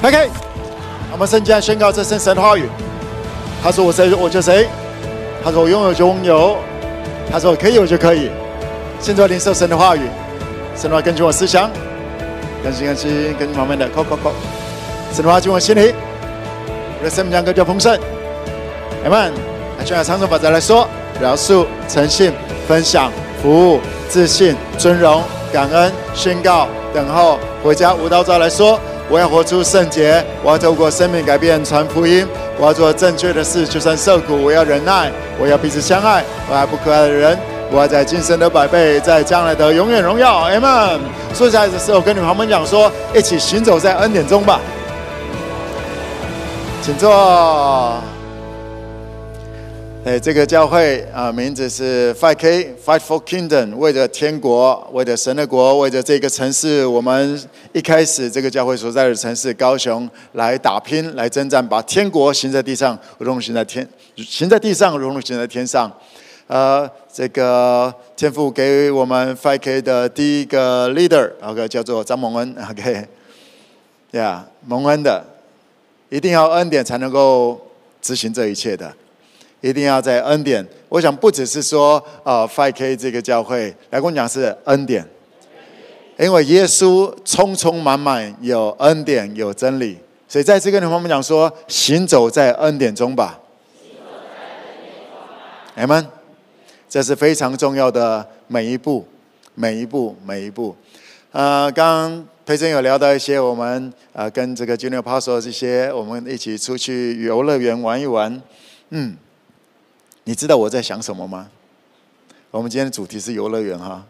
OK，我们圣经宣告这圣神的话语。他说：“我谁，我就谁。”他说：“我拥有就拥有。”他说：“我可以，我就可以。”现在领受神的话语，神的话根据我思想，更新更新，根据旁边的扣扣扣。神的话进我心里，我的生命将更加丰盛。Amen。来，就按长程法则来说：饶恕、诚信、分享、服务、自信、尊荣、感恩、宣告、等候、回家。舞蹈者来说。我要活出圣洁，我要透过生命改变传福音，我要做正确的事，就算受苦，我要忍耐，我要彼此相爱，我爱不可爱的人，我要在今生的百倍，在将来的永远荣耀。Amen。坐下来的时候，跟你们旁边讲说，一起行走在恩典中吧，请坐。哎，这个教会啊，名字是 Five K Fight for Kingdom，为着天国，为着神的国，为着这个城市，我们一开始这个教会所在的城市高雄来打拼，来征战，把天国行在地上，如同行在天，行在地上，如同行在天上。呃，这个天父给我们 Five K 的第一个 leader，OK，叫做张蒙恩，OK，呀，蒙恩的，一定要恩典才能够执行这一切的。一定要在恩典，我想不只是说啊，Five K 这个教会来跟我讲是恩典，因为耶稣充充满满有恩典有真理，所以再次跟你们讲说，行走在恩典中吧。阿门。这是非常重要的每一步，每一步，每一步。呃，刚刚培珍有聊到一些，我们呃跟这个 Junior Pastor 这些，我们一起出去游乐园玩一玩，嗯。你知道我在想什么吗？我们今天的主题是游乐园哈，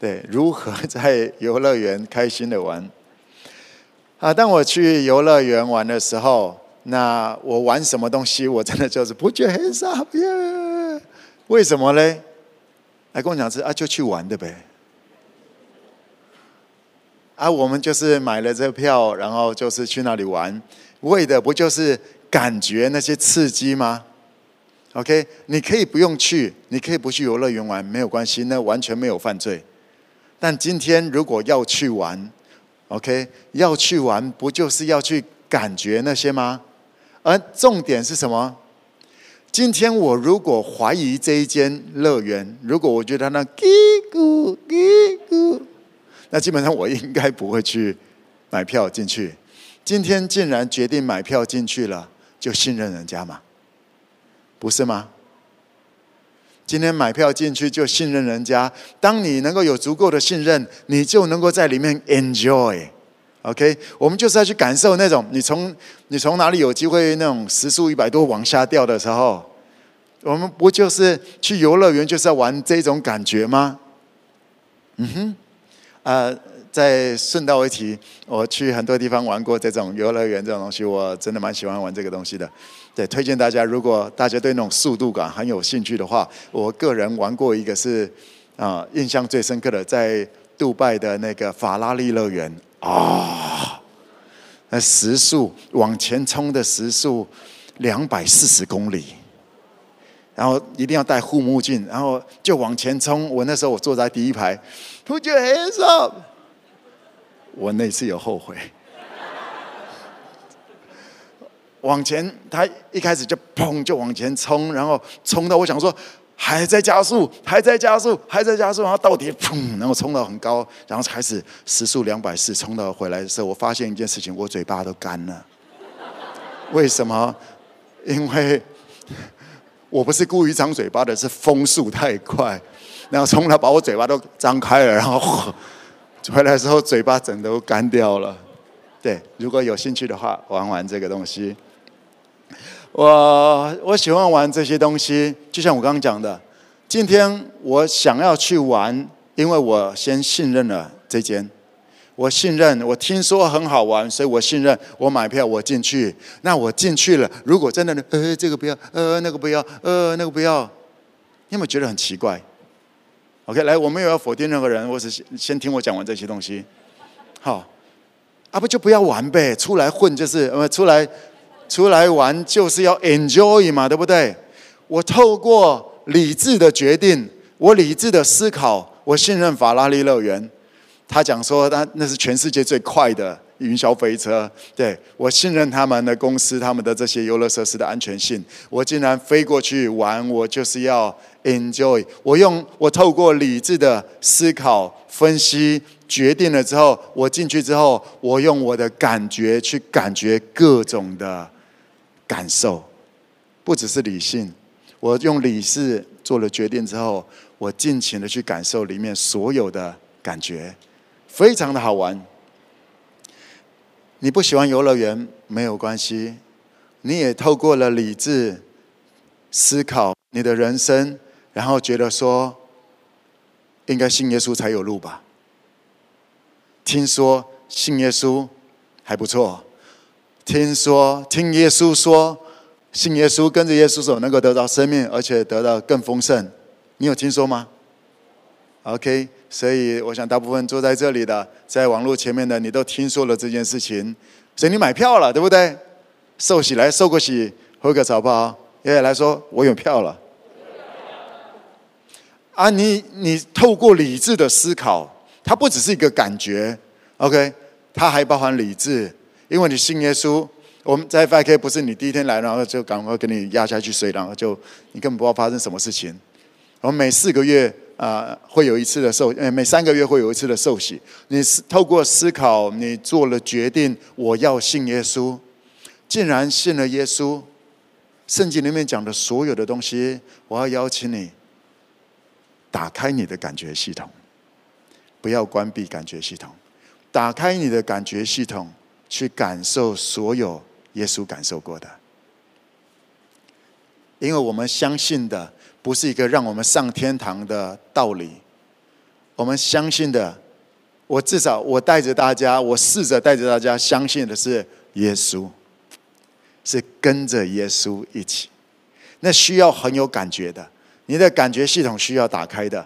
对，如何在游乐园开心的玩？啊，当我去游乐园玩的时候，那我玩什么东西？我真的就是不觉很傻逼。为什么呢？来跟我讲是啊，就去玩的呗。啊，我们就是买了这票，然后就是去那里玩，为的不就是感觉那些刺激吗？OK，你可以不用去，你可以不去游乐园玩，没有关系，那完全没有犯罪。但今天如果要去玩，OK，要去玩，不就是要去感觉那些吗？而重点是什么？今天我如果怀疑这一间乐园，如果我觉得那嘀咕嘀咕，那基本上我应该不会去买票进去。今天竟然决定买票进去了，就信任人家嘛。不是吗？今天买票进去就信任人家。当你能够有足够的信任，你就能够在里面 enjoy。OK，我们就是要去感受那种你从你从哪里有机会那种时速一百多往下掉的时候，我们不就是去游乐园就是要玩这种感觉吗？嗯哼，呃。再顺道一提，我去很多地方玩过这种游乐园这种东西，我真的蛮喜欢玩这个东西的。对，推荐大家，如果大家对那种速度感很有兴趣的话，我个人玩过一个是啊、印象最深刻的，在杜拜的那个法拉利乐园啊，那时速往前冲的时速两百四十公里，然后一定要戴护目镜，然后就往前冲。我那时候我坐在第一排，Put your hands up。我那次有后悔，往前，他一开始就砰就往前冲，然后冲到我想说还在加速，还在加速，还在加速，然后到底砰，然后冲到很高，然后开始时速两百四，冲到回来的时候，我发现一件事情，我嘴巴都干了。为什么？因为我不是故意张嘴巴的，是风速太快，然后冲到把我嘴巴都张开了，然后。回来之后嘴巴整都干掉了，对，如果有兴趣的话，玩玩这个东西。我我喜欢玩这些东西，就像我刚刚讲的，今天我想要去玩，因为我先信任了这间，我信任，我听说很好玩，所以我信任，我买票我进去。那我进去了，如果真的呃这个不要，呃那个不要，呃那个不要，你有没有觉得很奇怪？OK，来，我没有要否定任何人，我是先听我讲完这些东西。好，啊不就不要玩呗，出来混就是呃出来出来玩就是要 enjoy 嘛，对不对？我透过理智的决定，我理智的思考，我信任法拉利乐园。他讲说，他那是全世界最快的云霄飞车，对，我信任他们的公司，他们的这些游乐设施的安全性。我竟然飞过去玩，我就是要 enjoy。我用我透过理智的思考分析决定了之后，我进去之后，我用我的感觉去感觉各种的感受，不只是理性。我用理智做了决定之后，我尽情的去感受里面所有的感觉，非常的好玩。你不喜欢游乐园没有关系，你也透过了理智思考你的人生，然后觉得说，应该信耶稣才有路吧。听说信耶稣还不错，听说听耶稣说。信耶稣，跟着耶稣走，能够得到生命，而且得到更丰盛。你有听说吗？OK，所以我想大部分坐在这里的，在网络前面的，你都听说了这件事情，所以你买票了，对不对？受洗来受个洗，喝个早报，爷爷来说，我有票了。啊，你你透过理智的思考，它不只是一个感觉，OK，它还包含理智，因为你信耶稣。我们在 FK 不是你第一天来，然后就赶快给你压下去睡，然后就你根本不知道发生什么事情。我们每四个月啊、会有一次的受，呃每三个月会有一次的受洗。你是透过思考，你做了决定，我要信耶稣，竟然信了耶稣。圣经里面讲的所有的东西，我要邀请你打开你的感觉系统，不要关闭感觉系统，打开你的感觉系统，去感受所有。耶稣感受过的，因为我们相信的不是一个让我们上天堂的道理，我们相信的，我至少我带着大家，我试着带着大家相信的是耶稣，是跟着耶稣一起，那需要很有感觉的，你的感觉系统需要打开的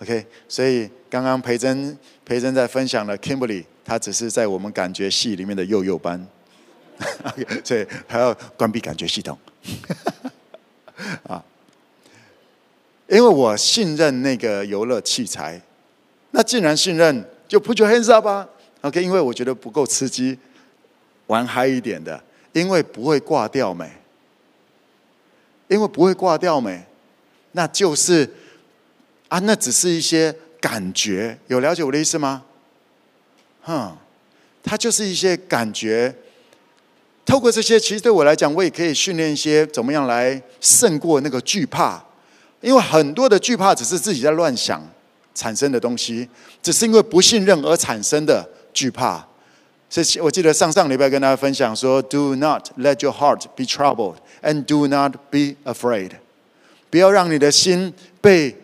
，OK，所以刚刚培珍培珍在分享了 Kimberly，他只是在我们感觉系里面的幼幼班。所以还要关闭感觉系统 啊！因为我信任那个游乐器材，那既然信任，就 put your hands up 吧。OK，因为我觉得不够刺激，玩嗨一点的，因为不会挂掉没，因为不会挂掉没，那就是啊，那只是一些感觉，有了解我的意思吗？哼，它就是一些感觉。透过这些，其实对我来讲，我也可以训练一些怎么样来胜过那个惧怕。因为很多的惧怕只是自己在乱想产生的东西，只是因为不信任而产生的惧怕。所以我记得上上礼拜跟大家分享说：“Do not let your heart be troubled, and do not be afraid。”不要让你的心被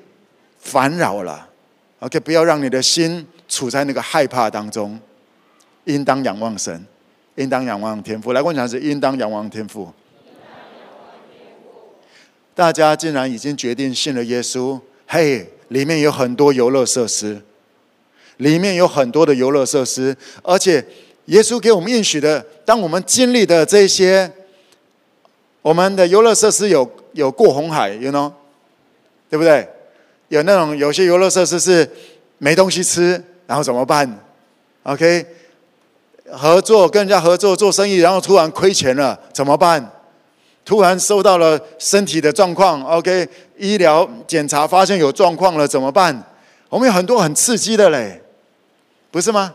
烦扰了。OK，不要让你的心处在那个害怕当中，应当仰望神。应当仰望天父，来，我讲是应当仰望天父。大家竟然已经决定信了耶稣，嘿，里面有很多游乐设施，里面有很多的游乐设施，而且耶稣给我们应许的，当我们经历的这些，我们的游乐设施有有过红海，you know，对不对？有那种有些游乐设施是没东西吃，然后怎么办？OK。合作跟人家合作做生意，然后突然亏钱了，怎么办？突然收到了身体的状况，OK，医疗检查发现有状况了，怎么办？我们有很多很刺激的嘞，不是吗？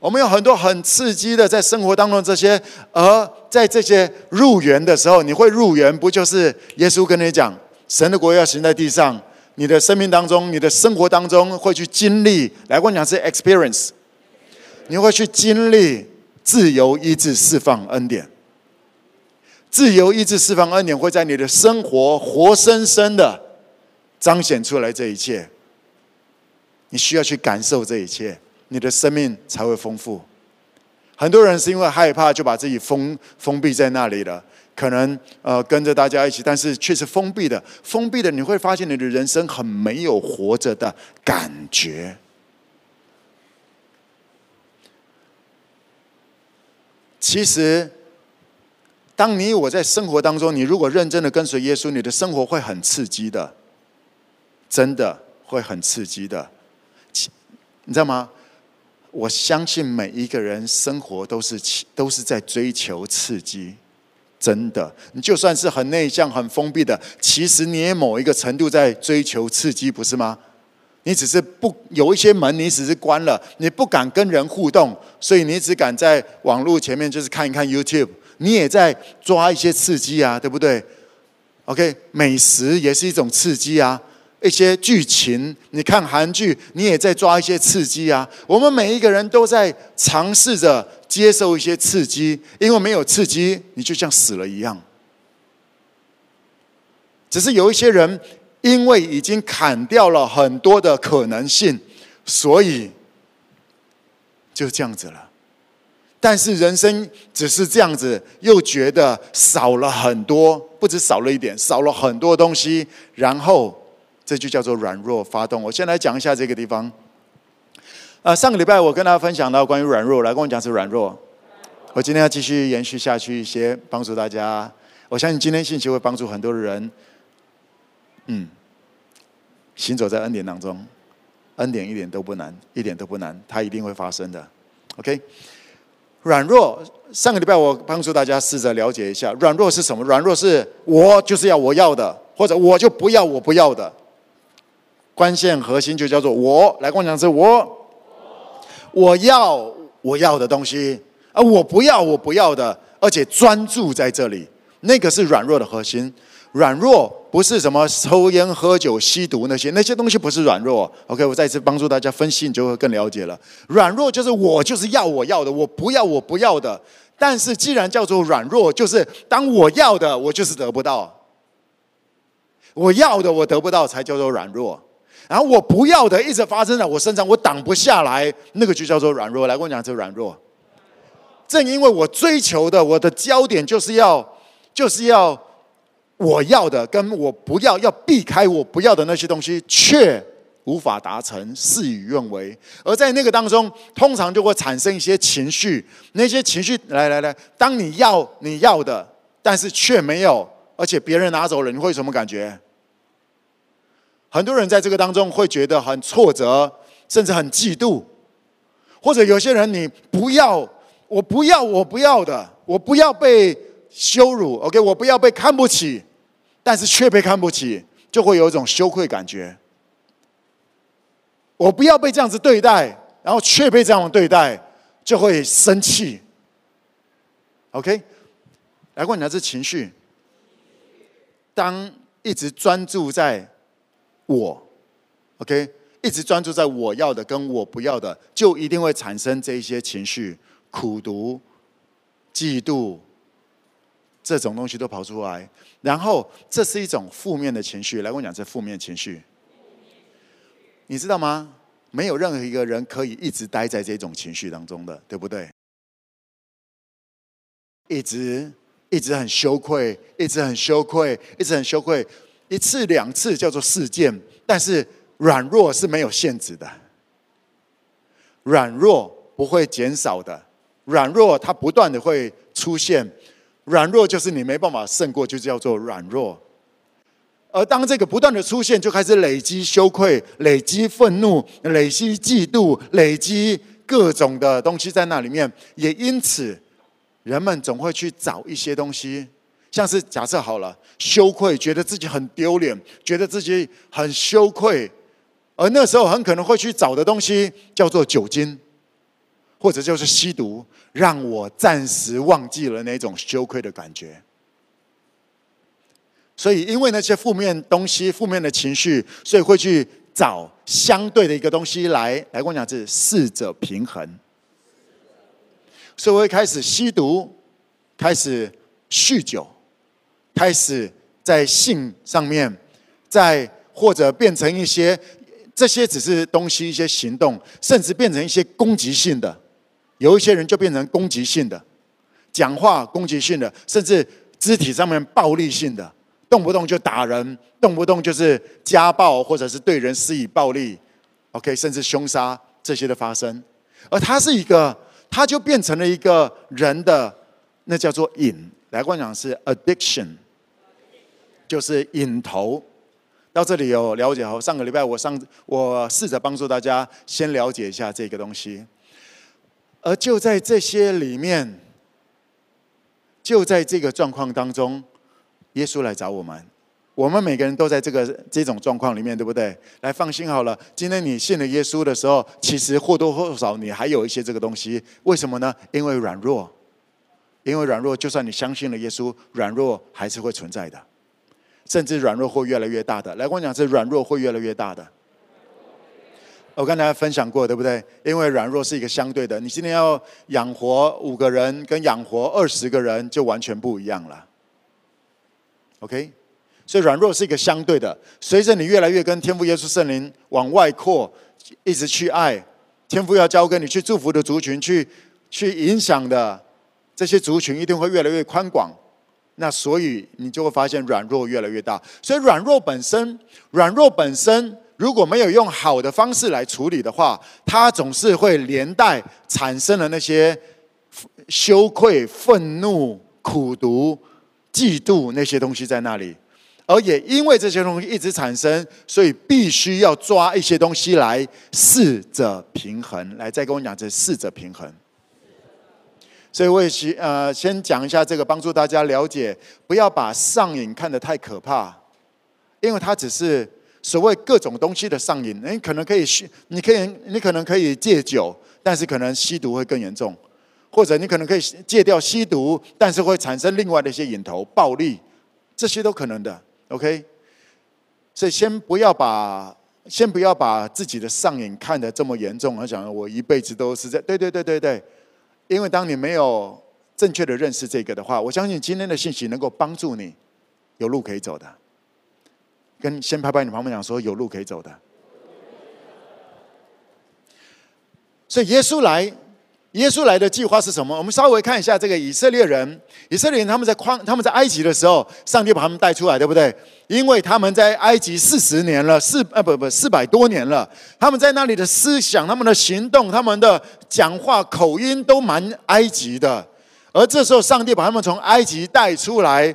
我们有很多很刺激的在生活当中这些，而在这些入园的时候，你会入园，不就是耶稣跟你讲，神的国要行在地上，你的生命当中，你的生活当中会去经历，来跟我讲是 experience。你会去经历自由意志释放恩典，自由意志释放恩典会在你的生活活生生的彰显出来。这一切，你需要去感受这一切，你的生命才会丰富。很多人是因为害怕，就把自己封封闭在那里了。可能呃跟着大家一起，但是却是封闭的，封闭的，你会发现你的人生很没有活着的感觉。其实，当你我在生活当中，你如果认真的跟随耶稣，你的生活会很刺激的，真的会很刺激的。你知道吗？我相信每一个人生活都是都是在追求刺激，真的。你就算是很内向、很封闭的，其实你也某一个程度在追求刺激，不是吗？你只是不有一些门，你只是关了，你不敢跟人互动，所以你只敢在网络前面就是看一看 YouTube，你也在抓一些刺激啊，对不对？OK，美食也是一种刺激啊。一些剧情，你看韩剧，你也在抓一些刺激啊。我们每一个人都在尝试着接受一些刺激，因为没有刺激，你就像死了一样。只是有一些人，因为已经砍掉了很多的可能性，所以就这样子了。但是人生只是这样子，又觉得少了很多，不止少了一点，少了很多东西，然后。这就叫做软弱发动。我先来讲一下这个地方。呃，上个礼拜我跟大家分享到关于软弱，来跟我讲是软弱。我今天要继续延续下去一些，帮助大家。我相信今天信息会帮助很多的人。嗯，行走在恩典当中，恩典一点都不难，一点都不难，它一定会发生的。OK，软弱。上个礼拜我帮助大家试着了解一下，软弱是什么？软弱是我就是要我要的，或者我就不要我不要的。关键核心就叫做我，来跟我讲是我，我要我要的东西，而我不要我不要的，而且专注在这里，那个是软弱的核心。软弱不是什么抽烟喝酒吸毒那些，那些东西不是软弱。OK，我再次帮助大家分析，你就会更了解了。软弱就是我就是要我要的，我不要我不要的。但是既然叫做软弱，就是当我要的我就是得不到，我要的我得不到才叫做软弱。然后我不要的一直发生在我身上，我挡不下来，那个就叫做软弱。来跟我讲，这软弱。正因为我追求的，我的焦点就是要，就是要我要的，跟我不要，要避开我不要的那些东西，却无法达成，事与愿违。而在那个当中，通常就会产生一些情绪，那些情绪，来来来，当你要你要的，但是却没有，而且别人拿走了，你会什么感觉？很多人在这个当中会觉得很挫折，甚至很嫉妒，或者有些人你不要，我不要，我不要的，我不要被羞辱，OK，我不要被看不起，但是却被看不起，就会有一种羞愧感觉。我不要被这样子对待，然后却被这样对待，就会生气。OK，来过你的这情绪，当一直专注在。我，OK，一直专注在我要的跟我不要的，就一定会产生这一些情绪，苦毒、嫉妒，这种东西都跑出来。然后这是一种负面的情绪，来跟我讲这负面情绪，你知道吗？没有任何一个人可以一直待在这种情绪当中的，对不对？一直一直很羞愧，一直很羞愧，一直很羞愧。一次两次叫做事件，但是软弱是没有限制的，软弱不会减少的，软弱它不断的会出现，软弱就是你没办法胜过，就叫做软弱。而当这个不断的出现，就开始累积羞愧、累积愤怒、累积嫉妒、累积各种的东西在那里面，也因此人们总会去找一些东西。像是假设好了，羞愧，觉得自己很丢脸，觉得自己很羞愧，而那时候很可能会去找的东西叫做酒精，或者就是吸毒，让我暂时忘记了那种羞愧的感觉。所以，因为那些负面东西、负面的情绪，所以会去找相对的一个东西来来跟我讲，是试着平衡。所以我会开始吸毒，开始酗酒。开始在性上面，在或者变成一些这些只是东西，一些行动，甚至变成一些攻击性的。有一些人就变成攻击性的，讲话攻击性的，甚至肢体上面暴力性的，动不动就打人，动不动就是家暴，或者是对人施以暴力。OK，甚至凶杀这些的发生，而他是一个，他就变成了一个人的，那叫做瘾。来跟我讲是 addiction。就是引头，到这里有了解后，上个礼拜我上我试着帮助大家先了解一下这个东西。而就在这些里面，就在这个状况当中，耶稣来找我们。我们每个人都在这个这种状况里面，对不对？来，放心好了。今天你信了耶稣的时候，其实或多或少你还有一些这个东西。为什么呢？因为软弱，因为软弱，就算你相信了耶稣，软弱还是会存在的，甚至软弱会越来越大的。来，我讲，是软弱会越来越大的。我跟大家分享过，对不对？因为软弱是一个相对的。你今天要养活五个人，跟养活二十个人就完全不一样了。OK。所以软弱是一个相对的，随着你越来越跟天父耶稣圣灵往外扩，一直去爱，天父要交给你去祝福的族群，去去影响的这些族群，一定会越来越宽广。那所以你就会发现软弱越来越大。所以软弱本身，软弱本身如果没有用好的方式来处理的话，它总是会连带产生了那些羞愧、愤怒、苦毒、嫉妒那些东西在那里。而也因为这些东西一直产生，所以必须要抓一些东西来试着平衡。来，再跟我讲这试着平衡。所以我也先呃先讲一下这个，帮助大家了解，不要把上瘾看得太可怕，因为它只是所谓各种东西的上瘾。你可能可以吸，你可以你可能可以戒酒，但是可能吸毒会更严重；或者你可能可以戒掉吸毒，但是会产生另外的一些瘾头、暴力，这些都可能的。OK，所以先不要把先不要把自己的上瘾看得这么严重，而想我一辈子都是在对对对对对，因为当你没有正确的认识这个的话，我相信今天的信息能够帮助你有路可以走的。跟先拍拍你旁边讲说有路可以走的。所以耶稣来。耶稣来的计划是什么？我们稍微看一下这个以色列人。以色列人他们在框，他们在埃及的时候，上帝把他们带出来，对不对？因为他们在埃及四十年了，四呃不不四百多年了。他们在那里的思想、他们的行动、他们的讲话口音都蛮埃及的。而这时候，上帝把他们从埃及带出来，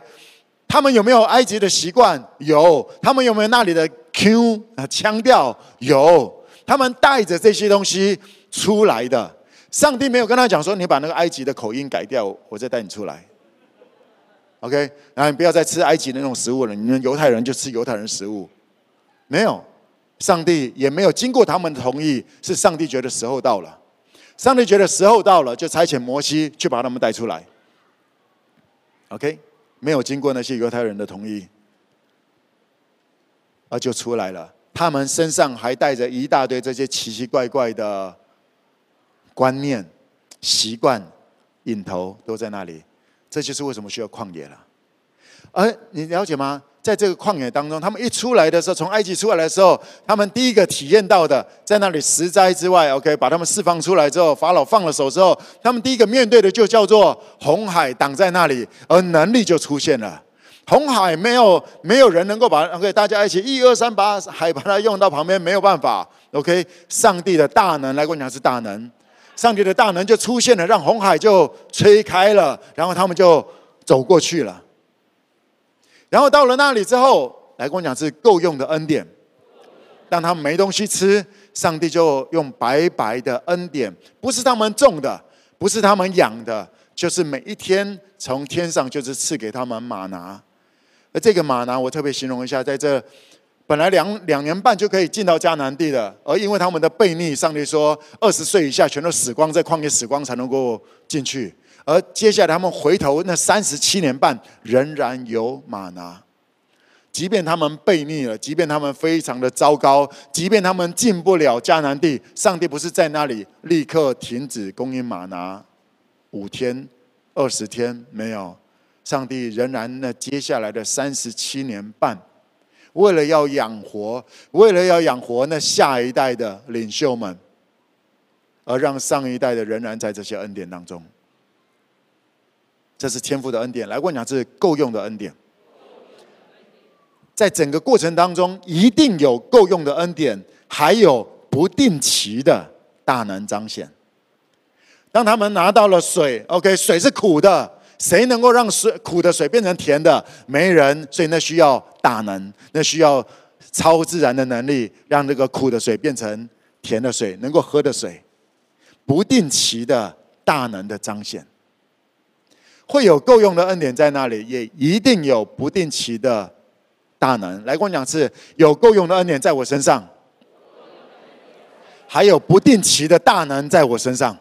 他们有没有埃及的习惯？有。他们有没有那里的 Q 啊腔调？有。他们带着这些东西出来的。上帝没有跟他讲说：“你把那个埃及的口音改掉，我再带你出来。” OK，然后你不要再吃埃及的那种食物了。你们犹太人就吃犹太人食物，没有。上帝也没有经过他们的同意，是上帝觉得时候到了。上帝觉得时候到了，就差遣摩西去把他们带出来。OK，没有经过那些犹太人的同意，而就出来了。他们身上还带着一大堆这些奇奇怪怪的。观念、习惯、瘾头都在那里，这就是为什么需要旷野了。而你了解吗？在这个旷野当中，他们一出来的时候，从埃及出来的时候，他们第一个体验到的，在那里十灾之外，OK，把他们释放出来之后，法老放了手之后，他们第一个面对的就叫做红海挡在那里，而能力就出现了。红海没有没有人能够把 OK，大家一起一二三把海把它用到旁边，没有办法。OK，上帝的大能来跟你讲是大能。上帝的大能就出现了，让红海就吹开了，然后他们就走过去了。然后到了那里之后，来跟我讲是够用的恩典。让他们没东西吃，上帝就用白白的恩典，不是他们种的，不是他们养的，就是每一天从天上就是赐给他们吗哪。而这个吗哪，我特别形容一下，在这。本来两两年半就可以进到迦南地的，而因为他们的悖逆，上帝说二十岁以下全都死光，在旷野死光才能够进去。而接下来他们回头那三十七年半仍然有马拿，即便他们悖逆了，即便他们非常的糟糕，即便他们进不了迦南地，上帝不是在那里立刻停止供应马拿五天、二十天没有，上帝仍然那接下来的三十七年半。为了要养活，为了要养活那下一代的领袖们，而让上一代的仍然在这些恩典当中，这是天赋的恩典。来，我讲这是够用的恩典，在整个过程当中，一定有够用的恩典，还有不定期的大能彰显。当他们拿到了水，OK，水是苦的。谁能够让水苦的水变成甜的？没人，所以那需要大能，那需要超自然的能力，让这个苦的水变成甜的水，能够喝的水。不定期的大能的彰显。会有够用的恩典在那里，也一定有不定期的大能。来跟我讲是有够用的恩典在我身上，还有不定期的大能在我身上。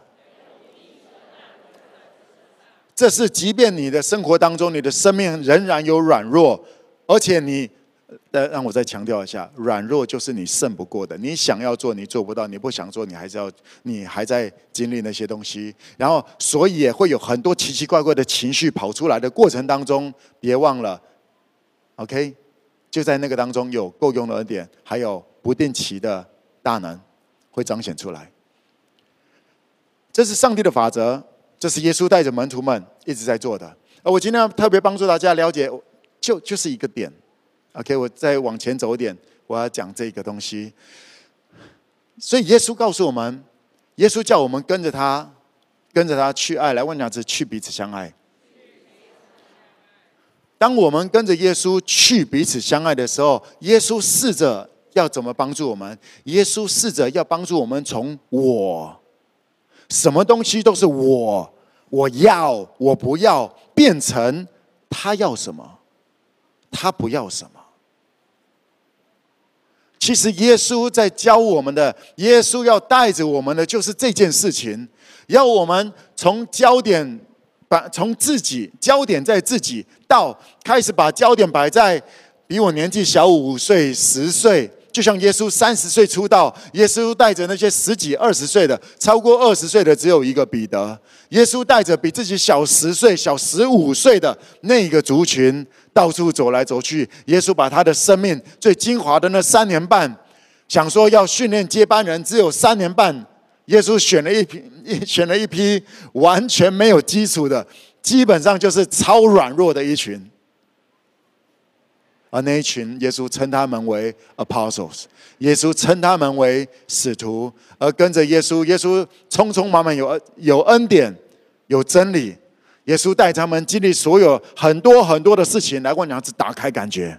这是即便你的生活当中，你的生命仍然有软弱，而且你。呃，让我再强调一下，软弱就是你胜不过的。你想要做，你做不到；你不想做，你还是要，你还在经历那些东西。然后，所以也会有很多奇奇怪怪的情绪跑出来的过程当中，别忘了，OK，就在那个当中有够用的恩典，还有不定期的大能会彰显出来。这是上帝的法则，这是耶稣带着门徒们一直在做的。而我今天要特别帮助大家了解，就就是一个点。OK，我再往前走一点，我要讲这个东西。所以耶稣告诉我们，耶稣叫我们跟着他，跟着他去爱。来问两次，去彼此相爱。当我们跟着耶稣去彼此相爱的时候，耶稣试着要怎么帮助我们？耶稣试着要帮助我们从我，什么东西都是我，我要，我不要，变成他要什么，他不要什么。其实耶稣在教我们的，耶稣要带着我们的就是这件事情，要我们从焦点把从自己焦点在自己，到开始把焦点摆在比我年纪小五岁、十岁，就像耶稣三十岁出道，耶稣带着那些十几、二十岁的，超过二十岁的只有一个彼得，耶稣带着比自己小十岁、小十五岁的那个族群。到处走来走去，耶稣把他的生命最精华的那三年半，想说要训练接班人，只有三年半，耶稣选了一批，选了一批完全没有基础的，基本上就是超软弱的一群，而那一群，耶稣称他们为 apostles，耶稣称他们为使徒，而跟着耶稣，耶稣匆匆忙忙有有恩典，有真理。耶稣带他们经历所有很多很多的事情，来过两次打开感觉。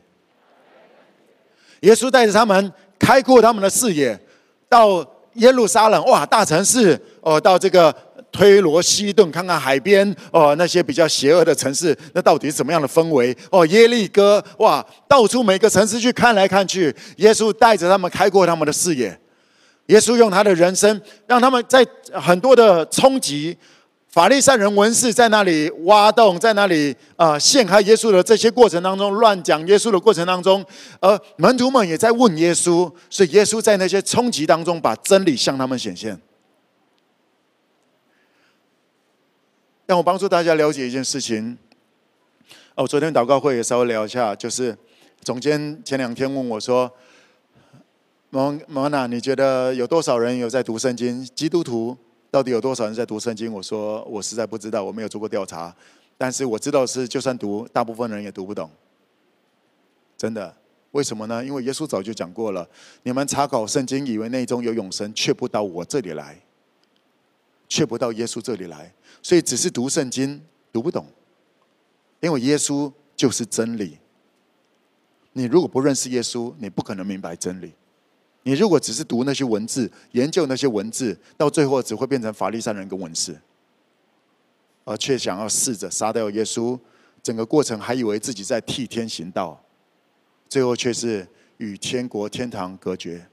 耶稣带着他们开阔他们的视野，到耶路撒冷，哇，大城市哦，到这个推罗西顿看看海边哦，那些比较邪恶的城市，那到底怎么样的氛围？哦，耶利哥，哇，到处每个城市去看来看去，耶稣带着他们开阔他们的视野。耶稣用他的人生，让他们在很多的冲击。法利赛人文士在那里挖洞，在那里啊、陷害耶稣的这些过程当中，乱讲耶稣的过程当中，而门徒们也在问耶稣，所以耶稣在那些冲击当中，把真理向他们显现。让我帮助大家了解一件事情。哦，昨天祷告会也稍微聊一下，就是总监前两天问我说：“蒙蒙娜，你觉得有多少人有在读圣经？基督徒？”到底有多少人在读圣经？我说我实在不知道，我没有做过调查。但是我知道是，就算读，大部分人也读不懂。真的，为什么呢？因为耶稣早就讲过了：你们查考圣经，以为内中有永生，却不到我这里来，却不到耶稣这里来。所以只是读圣经，读不懂。因为耶稣就是真理。你如果不认识耶稣，你不可能明白真理。你如果只是读那些文字，研究那些文字，到最后只会变成法利赛人跟文士，而却想要试着杀掉耶稣，整个过程还以为自己在替天行道，最后却是与天国天堂隔绝。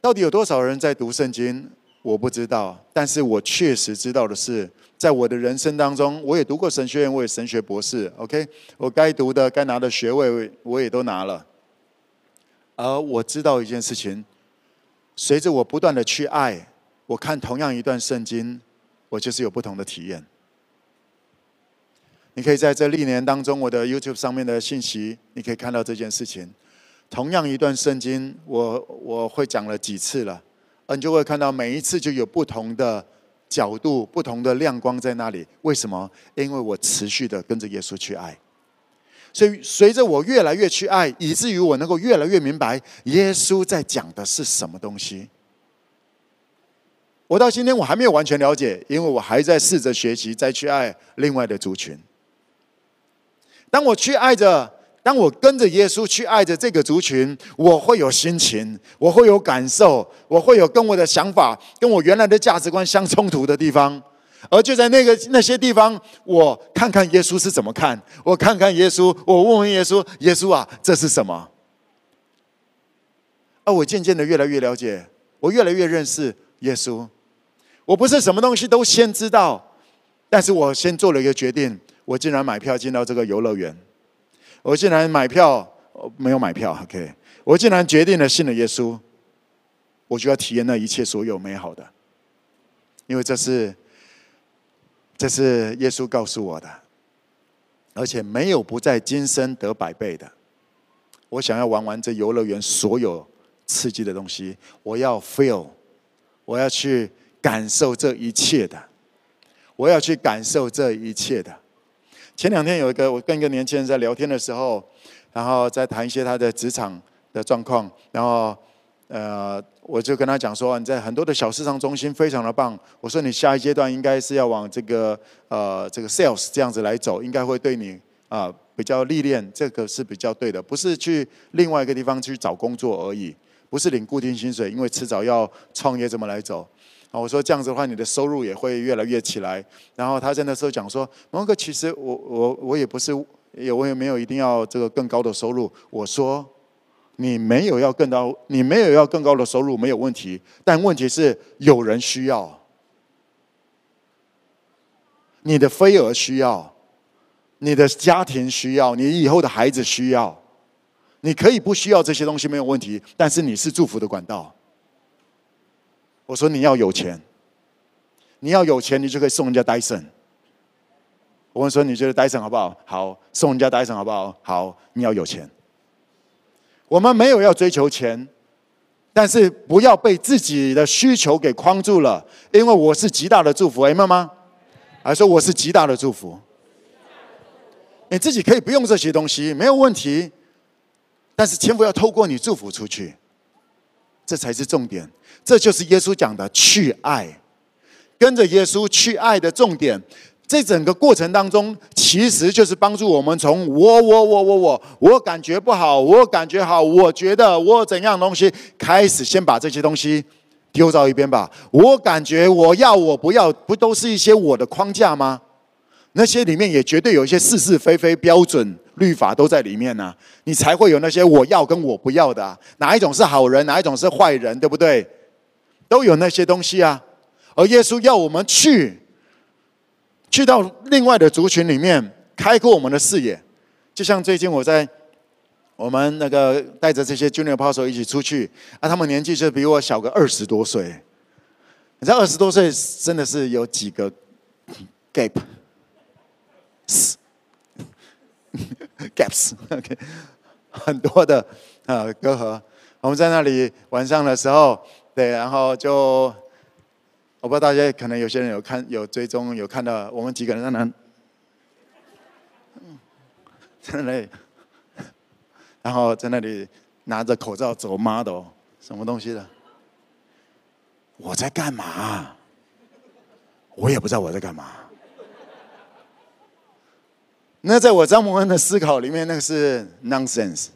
到底有多少人在读圣经？我不知道，但是我确实知道的是，在我的人生当中，我也读过神学院，我也神学博士。OK，我该读的、该拿的学位，我也都拿了。而我知道一件事情，随着我不断的去爱，我看同样一段圣经，我就是有不同的体验。你可以在这历年当中，我的 YouTube 上面的信息，你可以看到这件事情。同样一段圣经，我我会讲了几次了，你就会看到每一次就有不同的角度、不同的亮光在那里。为什么？因为我持续的跟着耶稣去爱。所以，随着我越来越去爱，以至于我能够越来越明白耶稣在讲的是什么东西。我到今天我还没有完全了解，因为我还在试着学习，再去爱另外的族群。当我去爱着当我跟着耶稣去爱着这个族群，我会有心情，我会有感受，我会有跟我的想法、跟我原来的价值观相冲突的地方。而就在那个那些地方，我看看耶稣是怎么看，我看看耶稣，我问问耶稣：耶稣啊，这是什么？而我渐渐的越来越了解，我越来越认识耶稣。我不是什么东西都先知道，但是我先做了一个决定，我竟然买票进到这个游乐园。我竟然买票，没有买票，OK。我竟然决定了信了耶稣，我就要体验那一切所有美好的，因为这是，这是耶稣告诉我的，而且没有不在今生得百倍的。我想要玩完这游乐园所有刺激的东西，我要 feel，我要去感受这一切的，我要去感受这一切的。前两天有一个我跟一个年轻人在聊天的时候，然后在谈一些他的职场的状况，然后呃，我就跟他讲说，你在很多的小市场中心非常的棒。我说你下一阶段应该是要往这个呃这个 sales 这样子来走，应该会对你啊、比较历练，这个是比较对的，不是去另外一个地方去找工作而已，不是领固定薪水，因为迟早要创业这么来走。啊，我说这样子的话，你的收入也会越来越起来。然后他在那时候讲说：“蒙哥，其实我我我也不是，也我也没有一定要这个更高的收入。”我说：“你没有要更高，你没有要更高的收入没有问题，但问题是有人需要，你的飞蛾需要，你的家庭需要，你以后的孩子需要。你可以不需要这些东西没有问题，但是你是祝福的管道。”我说你要有钱，你要有钱，你就可以送人家戴森。我问说你觉得戴森好不好？好，送人家戴森好不好？好，你要有钱。我们没有要追求钱，但是不要被自己的需求给框住了。因为我是极大的祝福，哎，妈妈，还说我是极大的祝福。你自己可以不用这些东西，没有问题。但是千万不要透过你祝福出去，这才是重点。这就是耶稣讲的去爱，跟着耶稣去爱的重点。这整个过程当中，其实就是帮助我们从我我我我我我感觉不好，我感觉好，我觉得我怎样东西开始，先把这些东西丢到一边吧。我感觉我要我不要，不都是一些我的框架吗？那些里面也绝对有一些是是非非标准律法都在里面呢、你才会有那些我要跟我不要的、哪一种是好人，哪一种是坏人，对不对？都有那些东西啊，而耶稣要我们去，去到另外的族群里面，开阔我们的视野。就像最近我在我们那个带着这些 Junior Apostle 一起出去，啊，他们年纪就比我小个二十多岁。你知道二十多岁真的是有几个 gap Gaps，OK，很多的啊隔阂。我们在那里晚上的时候。对，然后就我不知道大家可能有些人有看有追踪有看到我们几个人在那，在那里，然后在那里拿着口罩走 model 什么东西的，我在干嘛？我也不知道我在干嘛。那在我张伯恩的思考里面，那个是 nonsense，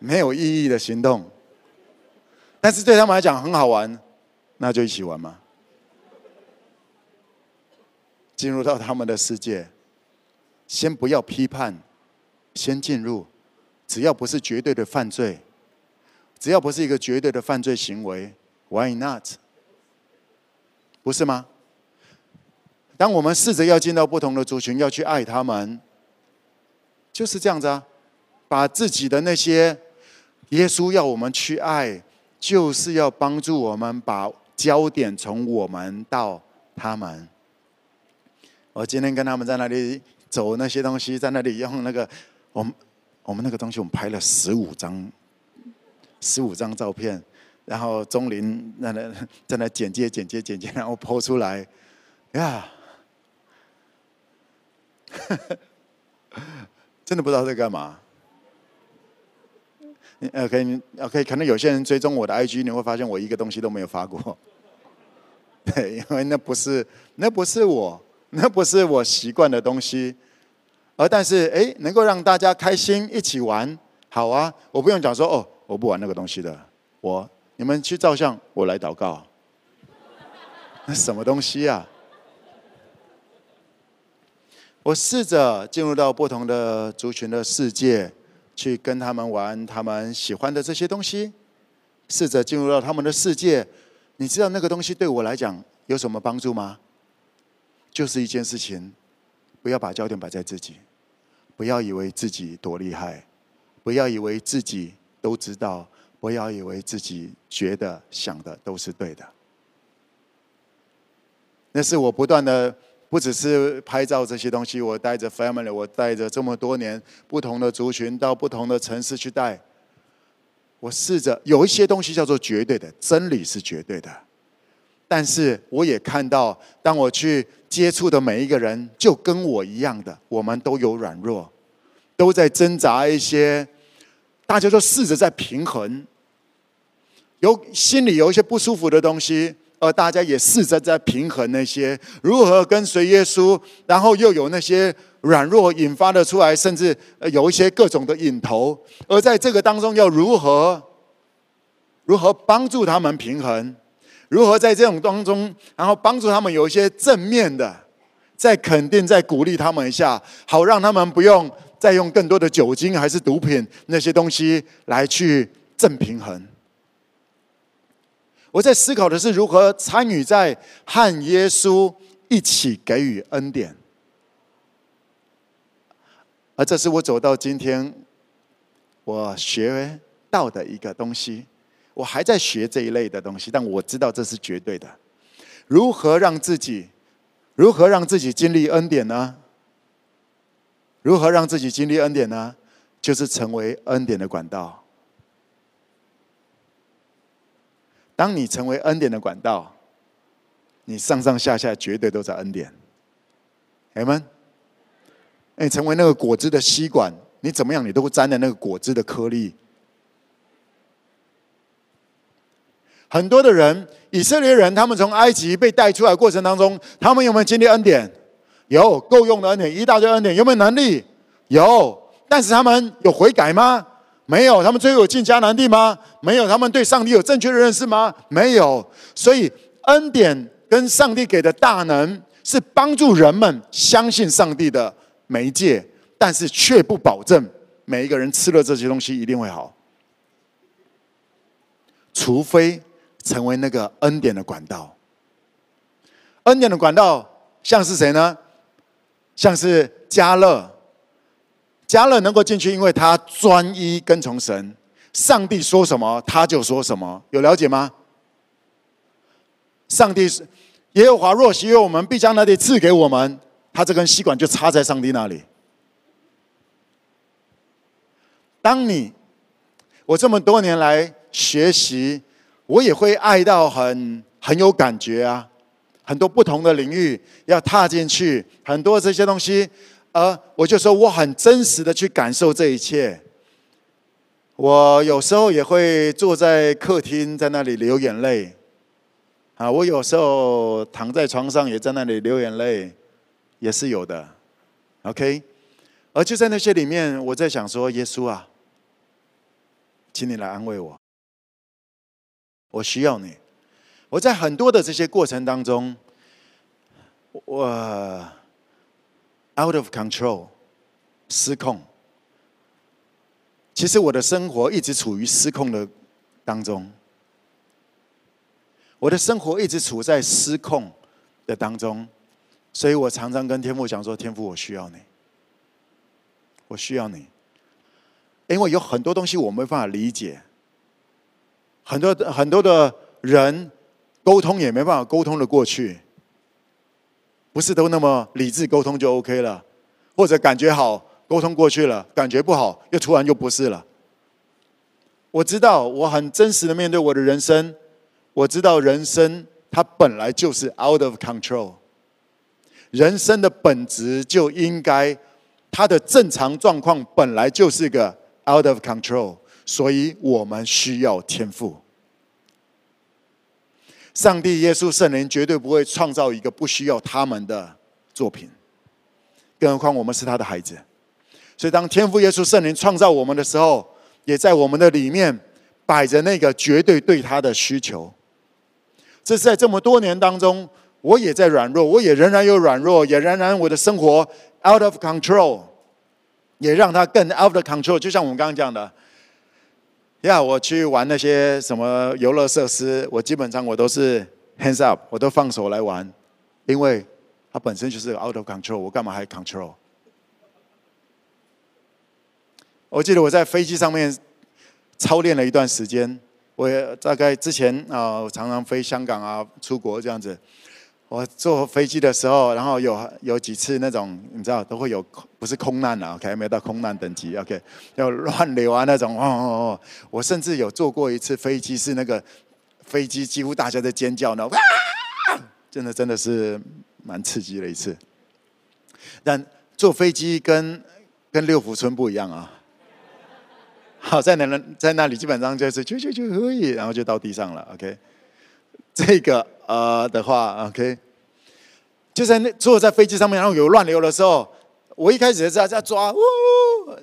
没有意义的行动。但是对他们来讲很好玩，那就一起玩嘛。进入到他们的世界，先不要批判，先进入，只要不是绝对的犯罪，只要不是一个绝对的犯罪行为，Why not？不是吗？当我们试着要进到不同的族群，要去爱他们，就是这样子啊，把自己的那些耶稣要我们去爱。就是要帮助我们把焦点从我们到他们。我今天跟他们在那里走那些东西，在那里用那个我们我们那个东西，我们拍了十五张十五张照片，然后钟林在那在那剪接剪接剪接，然后 po 出来呀，真的不知道在干嘛。OK，OK，可能有些人追踪我的 IG，你会发现我一个东西都没有发过。对，因为那不是，那不是我，那不是我习惯的东西。而但是哎，能够让大家开心一起玩，好啊，我不用讲说哦，我不玩那个东西的，我你们去照相，我来祷告。那什么东西啊？我试着进入到不同的族群的世界，去跟他们玩他们喜欢的这些东西，试着进入到他们的世界。你知道那个东西对我来讲有什么帮助吗？就是一件事情，不要把焦点摆在自己，不要以为自己多厉害，不要以为自己都知道，不要以为自己觉得想的都是对的。那是我不断的。不只是拍照这些东西，我带着 family，我带着这么多年不同的族群到不同的城市去带。我试着有一些东西叫做绝对的，真理是绝对的。但是我也看到，当我去接触的每一个人，就跟我一样的，我们都有软弱，都在挣扎一些，大家都试着在平衡，有心里有一些不舒服的东西。而大家也试着在平衡那些如何跟随耶稣，然后又有那些软弱引发的出来，甚至有一些各种的瘾头。而在这个当中，要如何如何帮助他们平衡？如何在这种当中，然后帮助他们有一些正面的，再肯定、再鼓励他们一下，好让他们不用再用更多的酒精还是毒品那些东西来去正平衡。我在思考的是如何参与在和耶稣一起给予恩典，而这是我走到今天我学到的一个东西。我还在学这一类的东西，但我知道这是绝对的。如何让自己，如何让自己经历恩典呢？如何让自己经历恩典呢？就是成为恩典的管道。当你成为恩典的管道，你上上下下绝对都在恩典。阿们。你成为那个果汁的吸管，你怎么样，你都会沾的那个果汁的颗粒。很多的人，以色列人，他们从埃及被带出来的过程当中，他们有没有经历恩典？有，够用的恩典，一大堆恩典。有没有能力？有，但是他们有悔改吗？没有，他们最后有进迦南地吗？没有，他们对上帝有正确的认识吗？没有。所以恩典跟上帝给的大能是帮助人们相信上帝的媒介，但是却不保证每一个人吃了这些东西一定会好，除非成为那个恩典的管道。恩典的管道像是谁呢？像是迦勒。迦勒能够进去，因为他专一跟从神，上帝说什么他就说什么，有了解吗？上帝是耶和华若喜悦我们，必将那地赐给我们。他这根吸管就插在上帝那里。当你我这么多年来学习，我也会爱到很很有感觉啊，很多不同的领域要踏进去，很多这些东西。而我就说，我很真实的去感受这一切。我有时候也会坐在客厅，在那里流眼泪。啊，我有时候躺在床上，也在那里流眼泪，也是有的。OK，而就在那些里面，我在想说，耶稣啊，请你来安慰我，我需要你。我在很多的这些过程当中，我。Out of control，失控。其实我的生活一直处于失控的当中，我的生活一直处在失控的当中，所以我常常跟天父讲说：“天父，我需要你，我需要你。”因为有很多东西我没办法理解，很多很多的人沟通也没办法沟通的过去。不是都那么理智沟通就 OK 了，或者感觉好沟通过去了，感觉不好又突然又不是了。我知道我很真实的面对我的人生，我知道人生它本来就是 out of control，人生的本质就应该它的正常状况本来就是个 out of control，所以我们需要天赋。上帝、耶稣、圣灵绝对不会创造一个不需要他们的作品，更何况我们是他的孩子。所以当天父耶稣圣灵创造我们的时候，也在我们的里面摆着那个绝对对他的需求。这是在这么多年当中，我也在软弱，我也仍然有软弱，也仍然我的生活 out of control，也让他更 out of control。就像我们刚刚讲的，呀，我去玩那些什么游乐设施，我基本上我都是 hands up，我都放手来玩，因为它本身就是 out of control，我干嘛还 control？我记得我在飞机上面操练了一段时间，我也大概之前啊，我常常飞香港啊，出国这样子。我坐飞机的时候，然后有有几次那种，你知道都会有，不是空难啊，OK，没到空难等级，OK，要乱流啊那种，哦哦哦，我甚至有坐过一次飞机，是那个飞机几乎大家在尖叫呢，哇，真的真的是蛮刺激的一次。但坐飞机跟跟六福村不一样啊，好在那在那里基本上就是就就就可以，然后就到地上了，OK。这个呃的话，OK，就在那坐在飞机上面，然后有乱流的时候，我一开始在在抓，呜，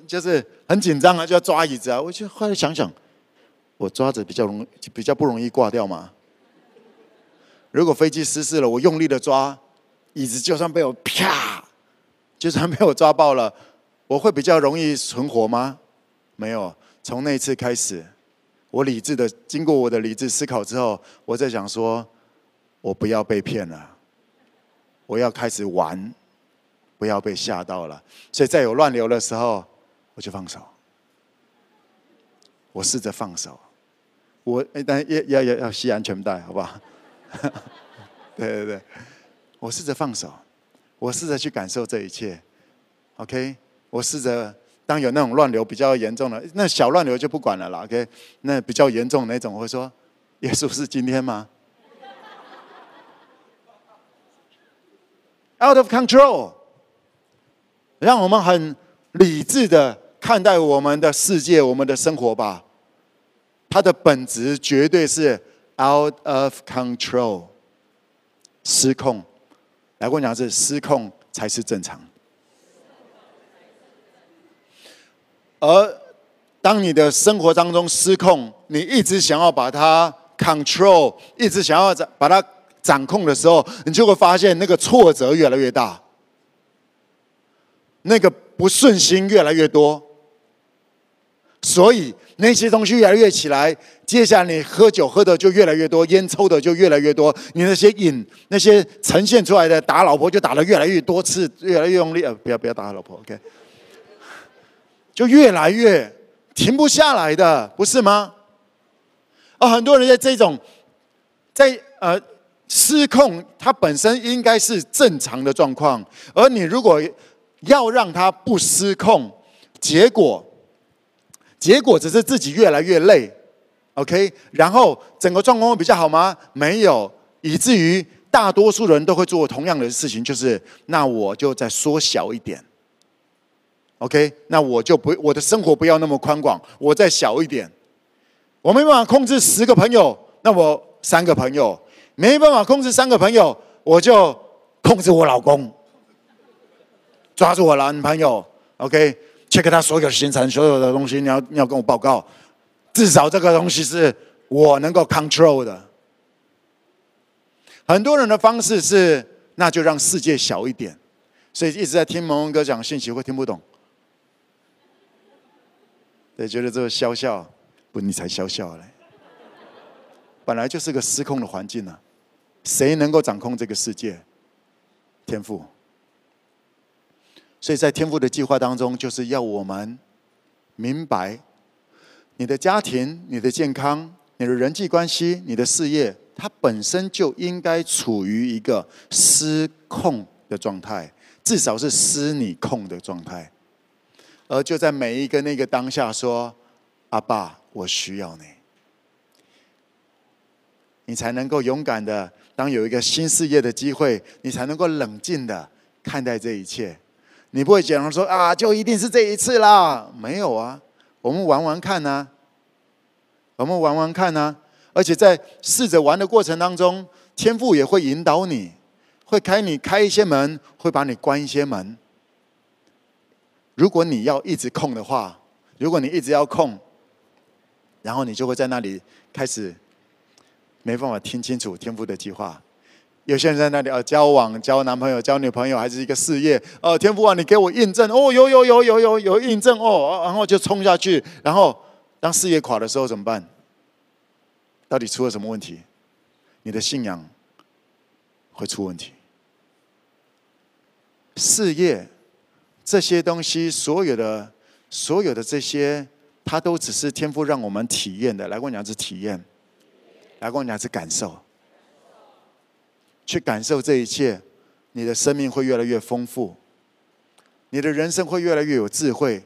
就是很紧张啊，就要抓椅子啊。我就后来想想，我抓着比较容易，比较不容易挂掉嘛。如果飞机失事了，我用力的抓椅子，就算被我啪，就算被我抓爆了，我会比较容易存活吗？没有，从那一次开始。我理智的，经过我的理智思考之后，我在想说，我不要被骗了，我要开始玩，不要被吓到了。所以在有乱流的时候，我就放手，我试着放手，我但要要要要系安全带，好不好？对对对，我试着放手，我试着去感受这一切。OK，我试着。当有那种乱流比较严重的，那小乱流就不管了啦。OK，那比较严重那种，我会说：“ 耶稣是今天吗？”Out of control，让我们很理智的看待我们的世界、我们的生活吧。它的本质绝对是 out of control，失控。来跟我讲，是失控才是正常。而当你的生活当中失控，你一直想要把它 control，一直想要把它掌控的时候，你就会发现那个挫折越来越大，那个不顺心越来越多，所以那些东西越来越起来，接下来你喝酒喝的就越来越多，烟抽的就越来越多，你那些瘾，那些呈现出来的打老婆就打得越来越多次，越来越用力，呃，不要不要打老婆，OK。就越来越停不下来的，不是吗？而很多人在这种在呃失控，它本身应该是正常的状况，而你如果要让它不失控，结果结果只是自己越来越累，OK？然后整个状况会比较好吗？没有，以至于大多数人都会做同样的事情，就是那我就再缩小一点。OK，那我就不，我的生活不要那么宽广，我再小一点。我没办法控制十个朋友，那我三个朋友，没办法控制三个朋友，我就控制我老公，抓住我男朋友。OK，去跟他所有行程，所有的东西，你要你要跟我报告，至少这个东西是我能够 control 的。很多人的方式是，那就让世界小一点，所以一直在听蒙文哥讲信息会听不懂。对，觉得这个笑笑，不，你才笑笑嘞。本来就是个失控的环境呢、啊，谁能够掌控这个世界？天赋。所以在天赋的计划当中，就是要我们明白，你的家庭、你的健康、你的人际关系、你的事业，它本身就应该处于一个失控的状态，至少是失你控的状态。而就在每一个那个当下说：“阿爸，我需要你。”你才能够勇敢的，当有一个新事业的机会，你才能够冷静的看待这一切。你不会讲说：“啊，就一定是这一次啦。”没有啊，我们玩玩看呐，我们玩玩看呐。而且在试着玩的过程当中，天赋也会引导你，会开你开一些门，会把你关一些门。如果你要一直空的话，如果你一直要空，然后你就会在那里开始没办法听清楚天父的计划。有些人在那里啊，交往、交男朋友、交女朋友，还是一个事业。哦，天父啊，你给我印证哦，有有有有有有印证哦，然后就冲下去。然后当事业垮的时候怎么办？到底出了什么问题？你的信仰会出问题。事业这些东西，所有的所有的这些，它都只是天赋让我们体验的。来我讲是体验，来跟我讲是感受。去感受这一切，你的生命会越来越丰富，你的人生会越来越有智慧，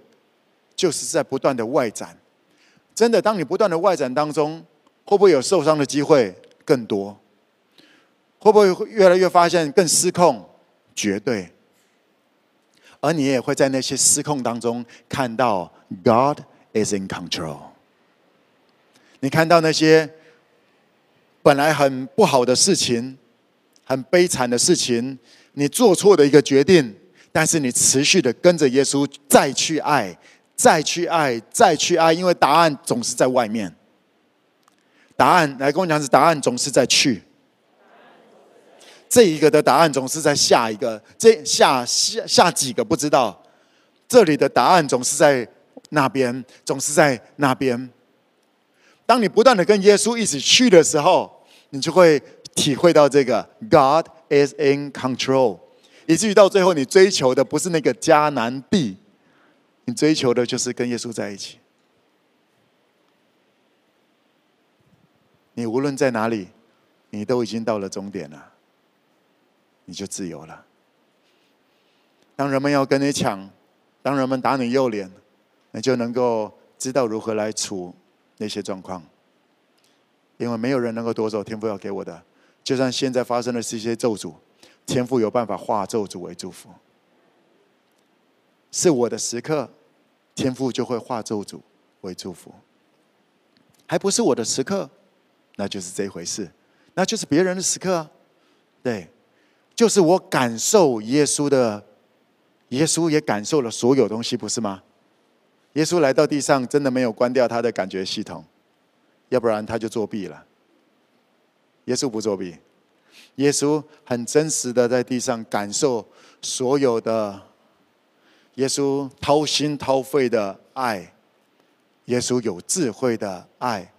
就是在不断的外展。真的，当你不断的外展当中，会不会有受伤的机会更多？会不会越来越发现更失控？绝对。而你也会在那些失控当中看到 God is in control。你看到那些本来很不好的事情。很悲惨的事情，你做错的一个决定，但是你持续的跟着耶稣再去爱，再去爱，再去爱，因为答案总是在外面。答案来跟我讲是答案总是在去，这一个的答案总是在下一个，这下下下几个不知道，这里的答案总是在那边，总是在那边。当你不断的跟耶稣一起去的时候，你就会。体会到这个，God is in control，以至于到最后，你追求的不是那个迦南地，你追求的就是跟耶稣在一起。你无论在哪里，你都已经到了终点了，你就自由了。当人们要跟你抢，当人们打你右脸，你就能够知道如何来处那些状况，因为没有人能够夺走天父要给我的。就算现在发生的是一些咒诅，天父有办法化咒诅为祝福。是我的时刻，天父就会化咒诅为祝福。还不是我的时刻，那就是这一回事，那就是别人的时刻啊。对，就是我感受耶稣的，耶稣也感受了所有东西，不是吗？耶稣来到地上，真的没有关掉他的感觉系统，要不然他就作弊了。耶稣不作弊，耶稣很真实的在地上感受所有的，耶稣掏心掏肺的爱，耶稣有智慧的爱，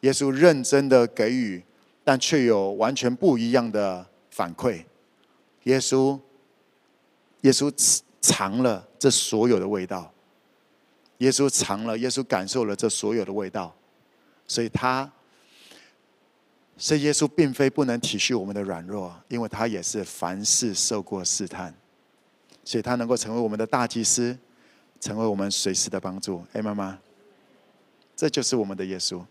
耶稣认真的给予，但却有完全不一样的反馈。耶稣，耶稣尝了这所有的味道，耶稣尝了，耶稣感受了这所有的味道，所以他。所以耶稣并非不能体恤我们的软弱，因为他也是凡事受过试探，所以他能够成为我们的大祭司，成为我们随时的帮助。哎，妈妈，这就是我们的耶稣。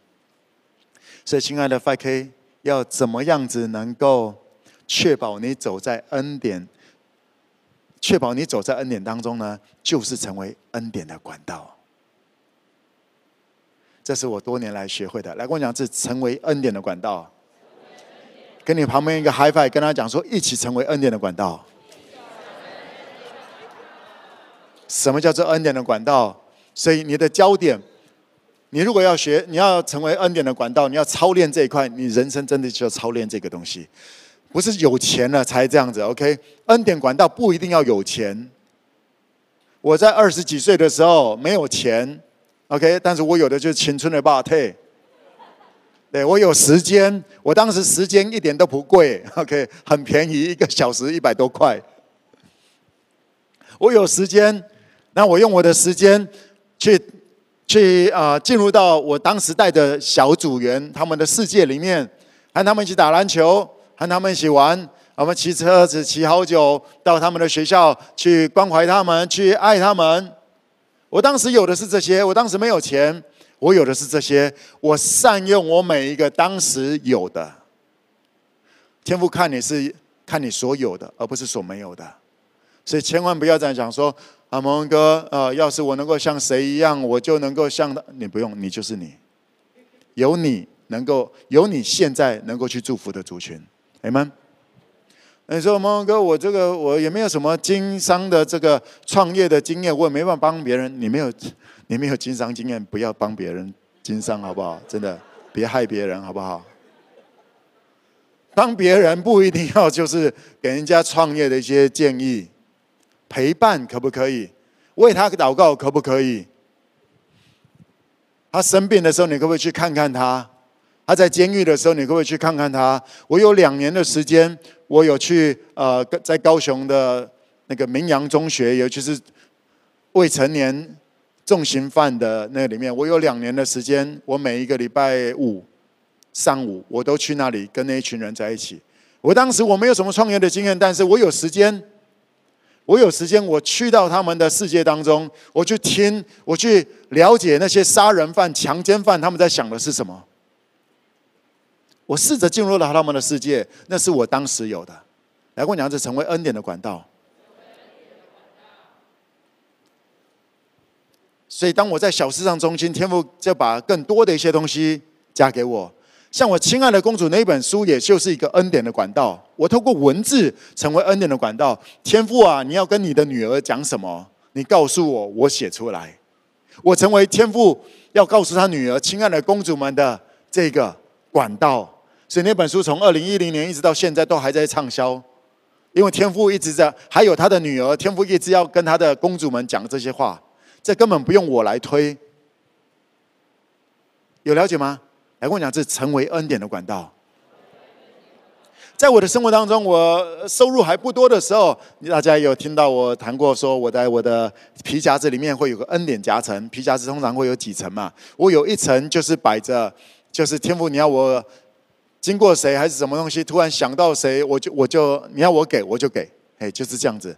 所以，亲爱的 5K，要怎么样子能够确保你走在恩典，确保你走在恩典当中呢？就是成为恩典的管道。这是我多年来学会的。来跟我讲，是成为恩典的管道。跟你旁边一个 HiFi，跟他讲说，一起成为恩典的管道。什么叫做恩典的管道？所以你的焦点，你如果要学，你要成为恩典的管道，你要操练这一块，你人生真的就要操练这个东西，不是有钱了才这样子。OK，恩典管道不一定要有钱。我在二十几岁的时候没有钱，OK，但是我有的就是青春的霸体。对，我有时间，我当时时间一点都不贵，OK，很便宜，一个小时一百多块。我有时间，那我用我的时间去去啊、进入到我当时带的小组员他们的世界里面，和他们一起打篮球，和他们一起玩，我们骑车子骑好久，到他们的学校去关怀他们，去爱他们。我当时有的是这些，我当时没有钱。我有的是这些，我善用我每一个当时有的。天父看你是看你所有的，而不是所没有的，所以千万不要这样讲说啊，蒙哥，呃，要是我能够像谁一样，我就能够像他。你不用，你就是你，有你能够有你现在能够去祝福的族群，Amen。你说孟哥，我这个我也没有什么经商的这个创业的经验，我也没办法帮别人。你没有，你没有经商经验，不要帮别人经商，好不好？真的，别害别人，好不好？帮别人不一定要就是给人家创业的一些建议，陪伴可不可以？为他祷告可不可以？他生病的时候，你可不可以去看看他？他在监狱的时候，你可不可以去看看他？我有两年的时间，我有去呃，在高雄的那个明阳中学，尤其是未成年重刑犯的那里面，我有两年的时间，我每一个礼拜五上午，我都去那里跟那一群人在一起。我当时我没有什么创业的经验，但是我有时间。我有时间，我去到他们的世界当中，我去听，我去了解那些杀人犯、强奸犯他们在想的是什么。我试着进入了他们的世界，那是我当时有的。来，我娘子成为恩典的管道。所以，当我在小市场中心，天父就把更多的一些东西加给我。像我亲爱的公主那一本书，也就是一个恩典的管道。我透过文字成为恩典的管道。天父啊，你要跟你的女儿讲什么？你告诉我，我写出来。我成为天父要告诉他女儿、亲爱的公主们的这个管道。所以那本书从二零一零年一直到现在都还在畅销，因为天父一直在，还有他的女儿，天父一直要跟他的公主们讲这些话。这根本不用我来推，有了解吗？来跟我讲，这成为恩典的管道。在我的生活当中，我收入还不多的时候，大家有听到我谈过，说我在我的皮夹子里面会有个恩典夹层。皮夹子通常会有几层嘛？我有一层就是摆着，就是天父，你要我经过谁还是什么东西，突然想到谁，我就我就你要我给我就给，哎，就是这样子。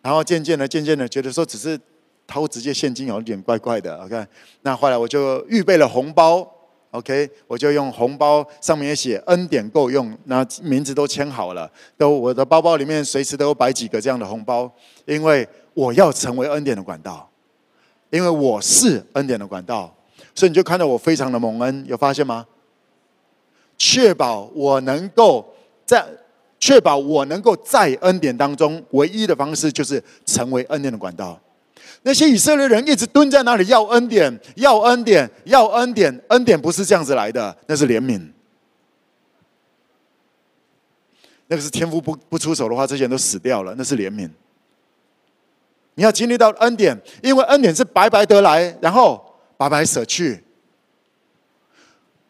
然后渐渐的，渐渐的觉得说，只是掏直接现金有点怪怪的。OK，那后来我就预备了红包。OK，我就用红包，上面也写恩典够用，那名字都签好了，都我的包包里面随时都有摆几个这样的红包，因为我要成为恩典的管道，因为我是恩典的管道，所以你就看到我非常的蒙恩，有发现吗？确保我能够在，确保我能够在恩典当中，唯一的方式就是成为恩典的管道。那些以色列人一直蹲在那里要恩典，要恩典，要恩典。恩典不是这样子来的，那是怜悯。那个是天父不不出手的话，这些人都死掉了。那是怜悯。你要经历到恩典，因为恩典是白白得来，然后白白舍去。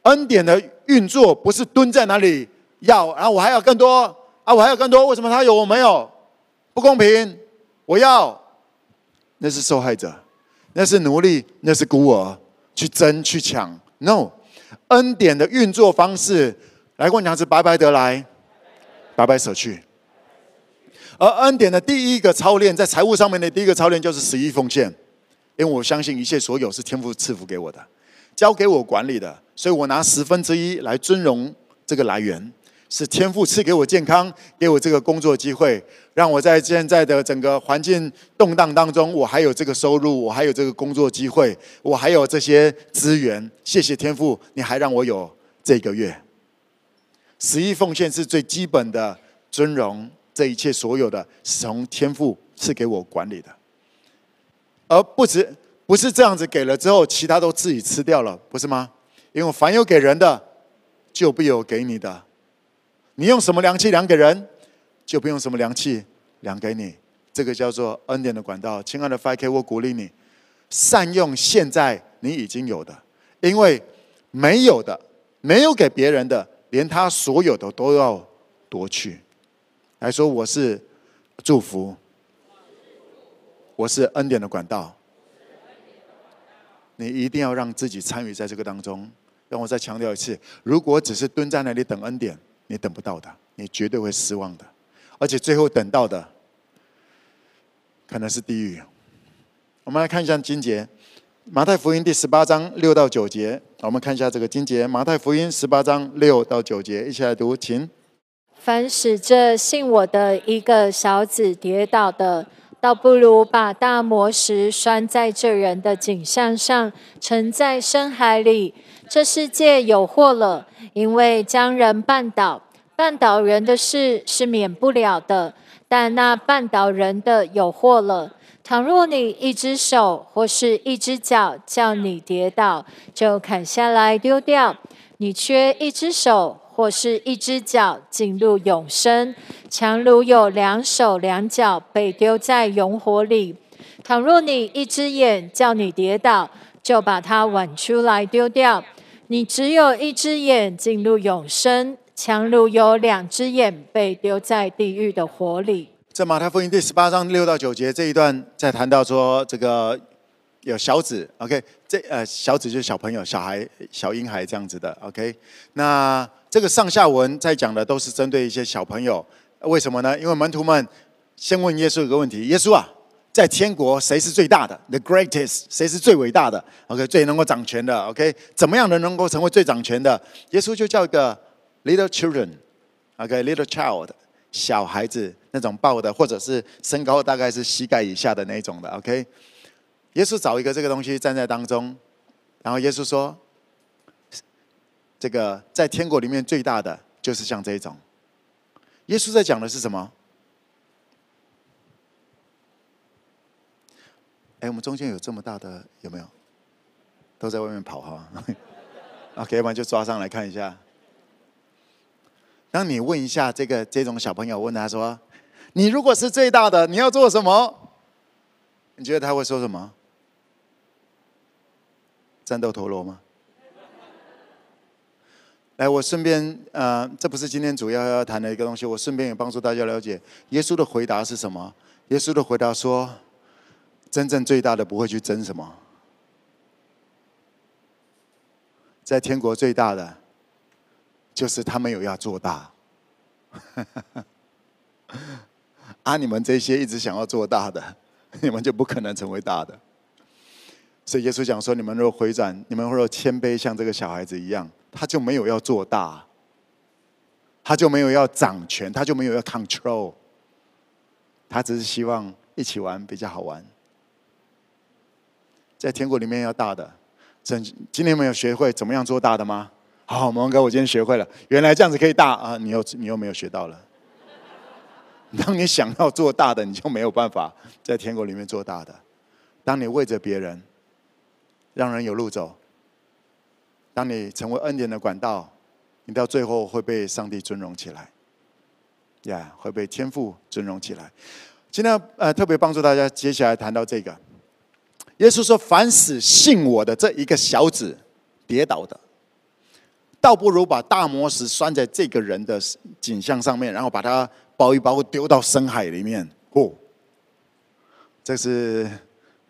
恩典的运作不是蹲在那里要，然后我还要更多啊，我还要更多。为什么他有我没有？不公平！我要。那是受害者，那是奴隶，那是孤儿，去争去抢。No，恩典的运作方式，来跟我讲是白白得来，白白舍去。而恩典的第一个操练，在财务上面的第一个操练就是十一奉献，因为我相信一切所有是天父赐福给我的，交给我管理的，所以我拿十分之一来尊荣这个来源。是天父赐给我健康，给我这个工作机会，让我在现在的整个环境动荡当中，我还有这个收入，我还有这个工作机会，我还有这些资源。谢谢天父，你还让我有这个月。十一奉献是最基本的尊荣，这一切所有的是从天父赐给我管理的，而不止不是这样子给了之后，其他都自己吃掉了，不是吗？因为凡有给人的，就必有给你的。你用什么量器量给人，就不用什么量器量给你。这个叫做恩典的管道。亲爱的 5K，我鼓励你善用现在你已经有的，因为没有的、没有给别人的，连他所有的都要夺去。来说我是祝福，我是恩典的管道。你一定要让自己参与在这个当中。让我再强调一次：如果只是蹲在那里等恩典。你等不到的，你绝对会失望的，而且最后等到的可能是地狱。我们来看一下经节，马太福音第十八章六到九节。我们看一下这个经节，马太福音十八章六到九节，一起来读，请。凡使这信我的一个小子跌倒的，倒不如把大磨石拴在这人的颈项上，沉在深海里。这世界有祸了，因为将人绊倒，绊倒人的事是免不了的，但那绊倒人的有祸了。倘若你一只手或是一只脚叫你跌倒，就砍下来丢掉；你缺一只手或是一只脚进入永生，强如有两手两脚被丢在永火里。倘若你一只眼叫你跌倒，就把它剜出来丢掉；你只有一只眼进入永生。强如有两只眼被丢在地狱的火里。在马太福音第十八章六到九节这一段，在谈到说这个有小子，OK，这呃小子就是小朋友、小孩、小婴孩这样子的，OK。那这个上下文在讲的都是针对一些小朋友，为什么呢？因为门徒们先问耶稣一个问题：耶稣啊，在天国谁是最大的？The greatest，谁是最伟大的？OK，最能够掌权的？OK，怎么样的能够成为最掌权的？耶稣就叫一个。Little children，OK，little child，小孩子那种抱的，或者是身高大概是膝盖以下的那种的，OK。耶稣找一个这个东西站在当中，然后耶稣说：“这个在天国里面最大的就是像这一种。”耶稣在讲的是什么？哎，我们中间有这么大的有没有？都在外面跑哈，OK，要不然就抓上来看一下。当你问一下这个这种小朋友，问他说：“你如果是最大的，你要做什么？”你觉得他会说什么？战斗陀螺吗？来，我顺便呃，这不是今天主要要谈的一个东西，我顺便也帮助大家了解耶稣的回答是什么。耶稣的回答说：“真正最大的不会去争什么，在天国最大的。”就是他们有要做大，啊！你们这些一直想要做大的，你们就不可能成为大的。所以耶稣讲说：你们若回转，你们若谦卑，像这个小孩子一样，他就没有要做大，他就没有要掌权，他就没有要 control，他只是希望一起玩比较好玩。在天国里面要大的，今今天没有学会怎么样做大的吗？好，蒙哥，我今天学会了，原来这样子可以大啊！你又你又没有学到了。当你想要做大的，你就没有办法在天国里面做大的。当你为着别人，让人有路走，当你成为恩典的管道，你到最后会被上帝尊荣起来，呀，会被天父尊荣起来。今天呃，特别帮助大家，接下来谈到这个，耶稣说：“凡使信我的这一个小子跌倒的。”倒不如把大磨石拴在这个人的颈项上面，然后把它包一包，丢到深海里面。哦，这是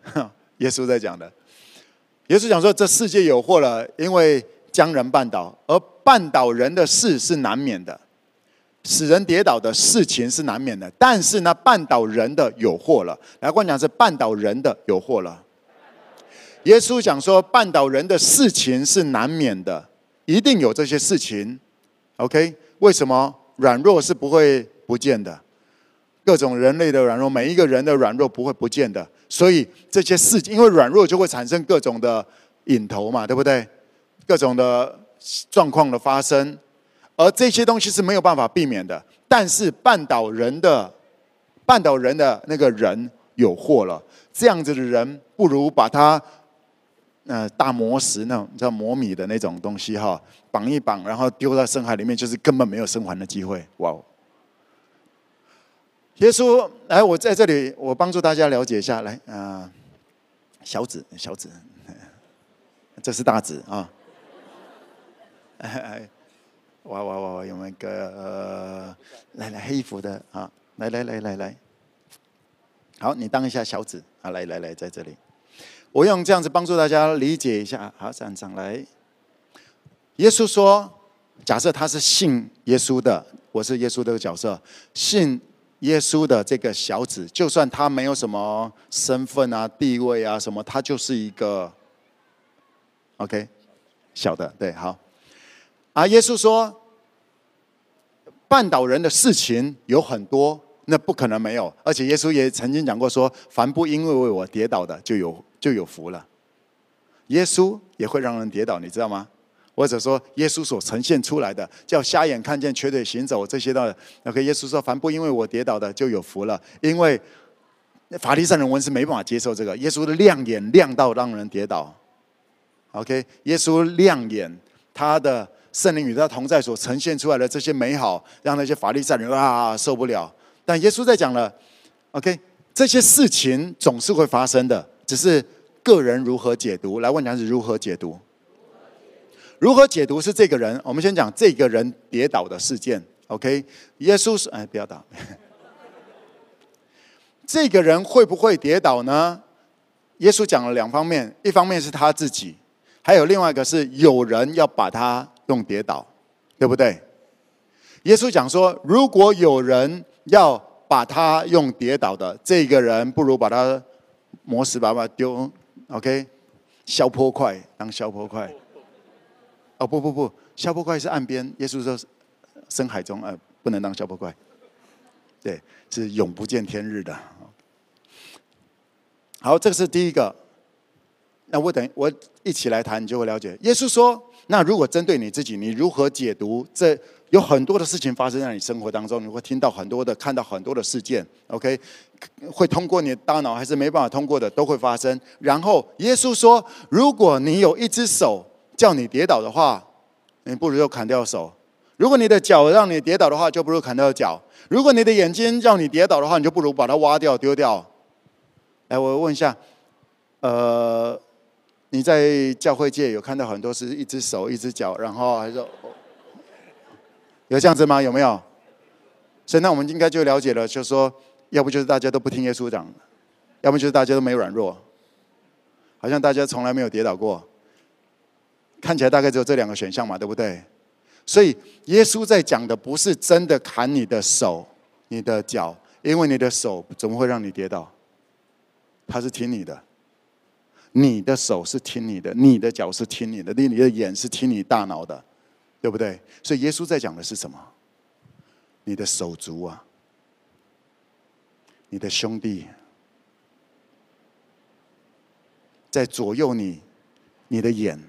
耶稣在讲的。耶稣讲说：“这世界有祸了，因为将人绊倒，而绊倒人的事是难免的，使人跌倒的事情是难免的。但是呢，绊倒人的有祸了。来，我讲是绊倒人的有祸了。耶稣讲说，绊倒人的事情是难免的。”一定有这些事情，OK？为什么软弱是不会不见的？各种人类的软弱，每一个人的软弱不会不见的。所以这些事情，因为软弱就会产生各种的瘾头嘛，对不对？各种的状况的发生，而这些东西是没有办法避免的。但是绊倒人的，绊倒人的那个人有祸了。这样子的人，不如把他。呃，大磨石那种叫磨米的那种东西哈，绑一绑，然后丢到深海里面，就是根本没有生还的机会。哇！耶稣，来，我在这里，我帮助大家了解一下。来，啊、小子，小子，这是大子啊。哎，哇哇哇！有没有一个呃，来来黑衣服的啊？来来来来来，好，你当一下小子啊！来来来，在这里。我用这样子帮助大家理解一下。好，站上来。耶稣说：“假设他是信耶稣的，我是耶稣这个角色，信耶稣的这个小子，就算他没有什么身份啊、地位啊什么，他就是一个 OK 小的，对，好。啊耶稣说，绊倒人的事情有很多，那不可能没有。而且耶稣也曾经讲过说，凡不因为为我跌倒的，就有。”就有福了。耶稣也会让人跌倒，你知道吗？或者说耶稣所呈现出来的，叫瞎眼看见、瘸腿行走这些的。OK，耶稣说：“凡不因为我跌倒的，就有福了。”因为法利赛人文是没办法接受这个，耶稣的亮眼亮到让人跌倒。OK，耶稣亮眼，他的圣灵与他同在所呈现出来的这些美好，让那些法利赛人啊受不了。但耶稣在讲了，OK，这些事情总是会发生的，只是个人如何解读。来问讲是如何解读？如何解读是这个人？我们先讲这个人跌倒的事件。OK，耶稣是：“哎，不要打。”这个人会不会跌倒呢？耶稣讲了两方面，一方面是他自己，还有另外一个是有人要把他弄跌倒，对不对？耶稣讲说，如果有人要把他用跌倒的这个人，不如把他磨死，把他丢，OK，消波块当消波块。哦不不不，消波怪是岸边，耶稣说深海中，呃，不能当消波怪，对，是永不见天日的。好，这个是第一个。那我等我一起来谈，你就会了解。耶稣说：“那如果针对你自己，你如何解读？这有很多的事情发生在你生活当中，你会听到很多的，看到很多的事件。OK，会通过你的大脑还是没办法通过的，都会发生。然后耶稣说：如果你有一只手叫你跌倒的话，你不如就砍掉手；如果你的脚让你跌倒的话，就不如砍掉脚；如果你的眼睛让你跌倒的话，你就不如把它挖掉丢掉。”来，我问一下，呃，你在教会界有看到很多是一只手、一只脚，然后还是有这样子吗？有没有？所以那我们应该就了解了，就是说，要不就是大家都不听耶稣讲，要不就是大家都没软弱，好像大家从来没有跌倒过，看起来大概只有这两个选项嘛，对不对？所以耶稣在讲的不是真的砍你的手、你的脚，因为你的手怎么会让你跌倒？他是听你的，你的手是听你的，你的脚是听你的，你的眼是听你大脑的，对不对？所以耶稣在讲的是什么？你的手足啊，你的兄弟，在左右你，你的眼，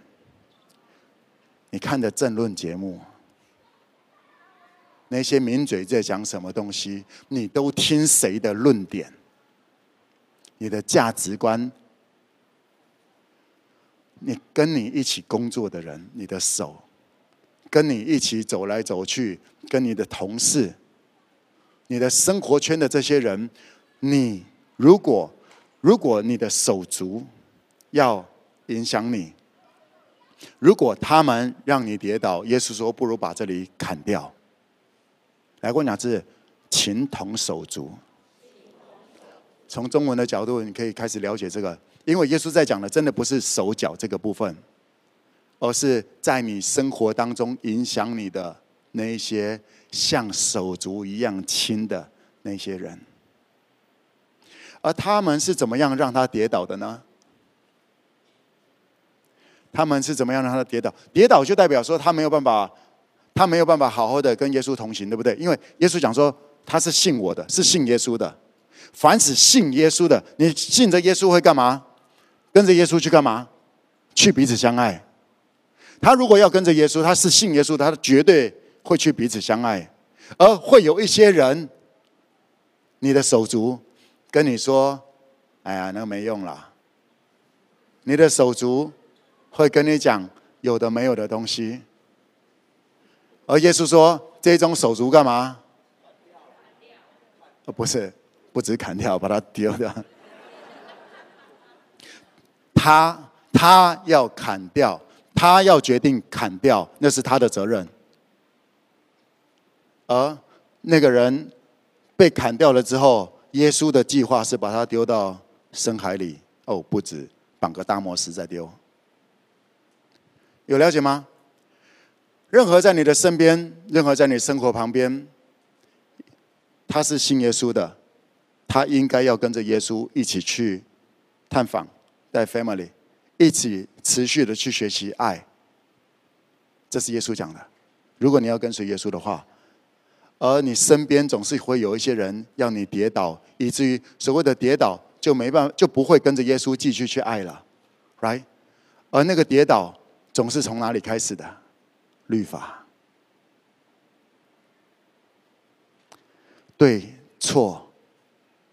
你看的政论节目，那些名嘴在讲什么东西，你都听谁的论点？你的价值观，你跟你一起工作的人，你的手，跟你一起走来走去，跟你的同事，你的生活圈的这些人，你如果如果你的手足要影响你，如果他们让你跌倒，耶稣说不如把这里砍掉。来，我讲是情同手足。从中文的角度，你可以开始了解这个，因为耶稣在讲的真的不是手脚这个部分，而是在你生活当中影响你的那一些像手足一样亲的那些人，而他们是怎么样让他跌倒的呢？他们是怎么样让他跌倒？跌倒就代表说他没有办法，他没有办法好好的跟耶稣同行，对不对？因为耶稣讲说他是信我的，是信耶稣的。凡是信耶稣的，你信着耶稣会干嘛？跟着耶稣去干嘛？去彼此相爱。他如果要跟着耶稣，他是信耶稣，他绝对会去彼此相爱。而会有一些人，你的手足跟你说：“哎呀，那没用了。”你的手足会跟你讲有的没有的东西。而耶稣说：“这种手足干嘛？”哦，不是。不止砍掉，把它丢掉。他他要砍掉，他要决定砍掉，那是他的责任。而那个人被砍掉了之后，耶稣的计划是把他丢到深海里。哦，不止，绑个大魔石再丢。有了解吗？任何在你的身边，任何在你生活旁边，他是信耶稣的。他应该要跟着耶稣一起去探访，带 family，一起持续的去学习爱。这是耶稣讲的。如果你要跟随耶稣的话，而你身边总是会有一些人要你跌倒，以至于所谓的跌倒就没办法，就不会跟着耶稣继续去爱了，right？而那个跌倒总是从哪里开始的？律法，对错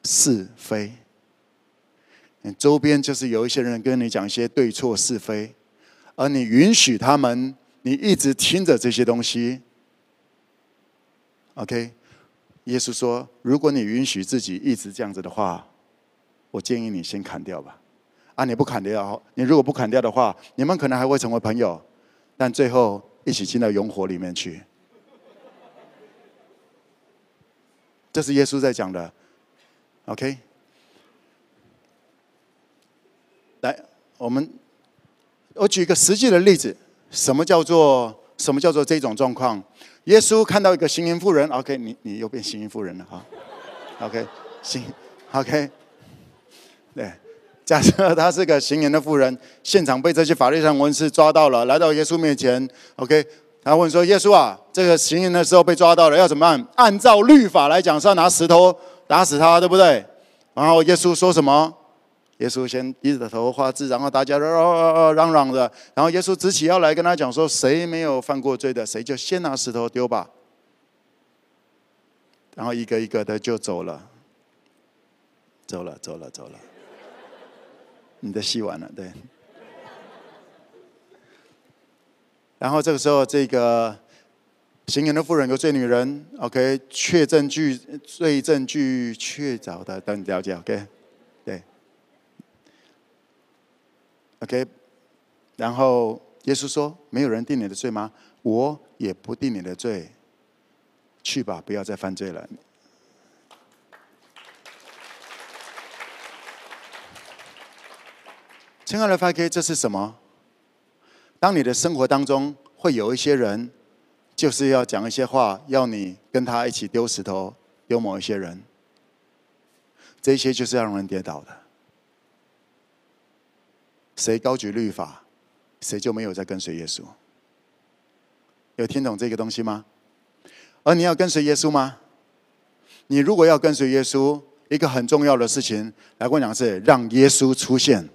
是非。你周边就是有一些人跟你讲一些对错是非，而你允许他们，你一直听着这些东西。OK，耶稣说：“如果你允许自己一直这样子的话，我建议你先砍掉吧。啊，你不砍掉，你如果不砍掉的话，你们可能还会成为朋友，但最后一起进到永火里面去。”这是耶稣在讲的。OK，来，我们我举一个实际的例子，什么叫做什么叫做这种状况？耶稣看到一个行淫妇人，OK，你你又变行淫妇人了哈，OK，行，OK，对，假设他是个行淫的妇人，现场被这些法律上文士抓到了，来到耶稣面前，OK，他问说：“耶稣啊，这个行淫的时候被抓到了，要怎么办？按照律法来讲是要拿石头打死他，对不对？”然后耶稣说什么？耶稣先低着头画字，然后大家嚷嚷嚷的，然后耶稣直起腰来跟他讲说：“谁没有犯过罪的，谁就先拿石头丢吧。”然后一个一个的就走了，走了，走了，走了。你的戏完了，对。然后这个时候，这个行淫的妇人和罪女人，OK，确证据、罪证据确凿的，等你了解，OK 对。OK，然后耶稣说：“没有人定你的罪吗？我也不定你的罪。去吧，不要再犯罪了。”亲爱的 5K，这是什么？当你的生活当中会有一些人，就是要讲一些话，要你跟他一起丢石头，丢某一些人，这些就是让人跌倒的。谁高举律法，谁就没有在跟随耶稣。有听懂这个东西吗？而你要跟随耶稣吗？你如果要跟随耶稣，一个很重要的事情，来跟我讲是让耶稣出现。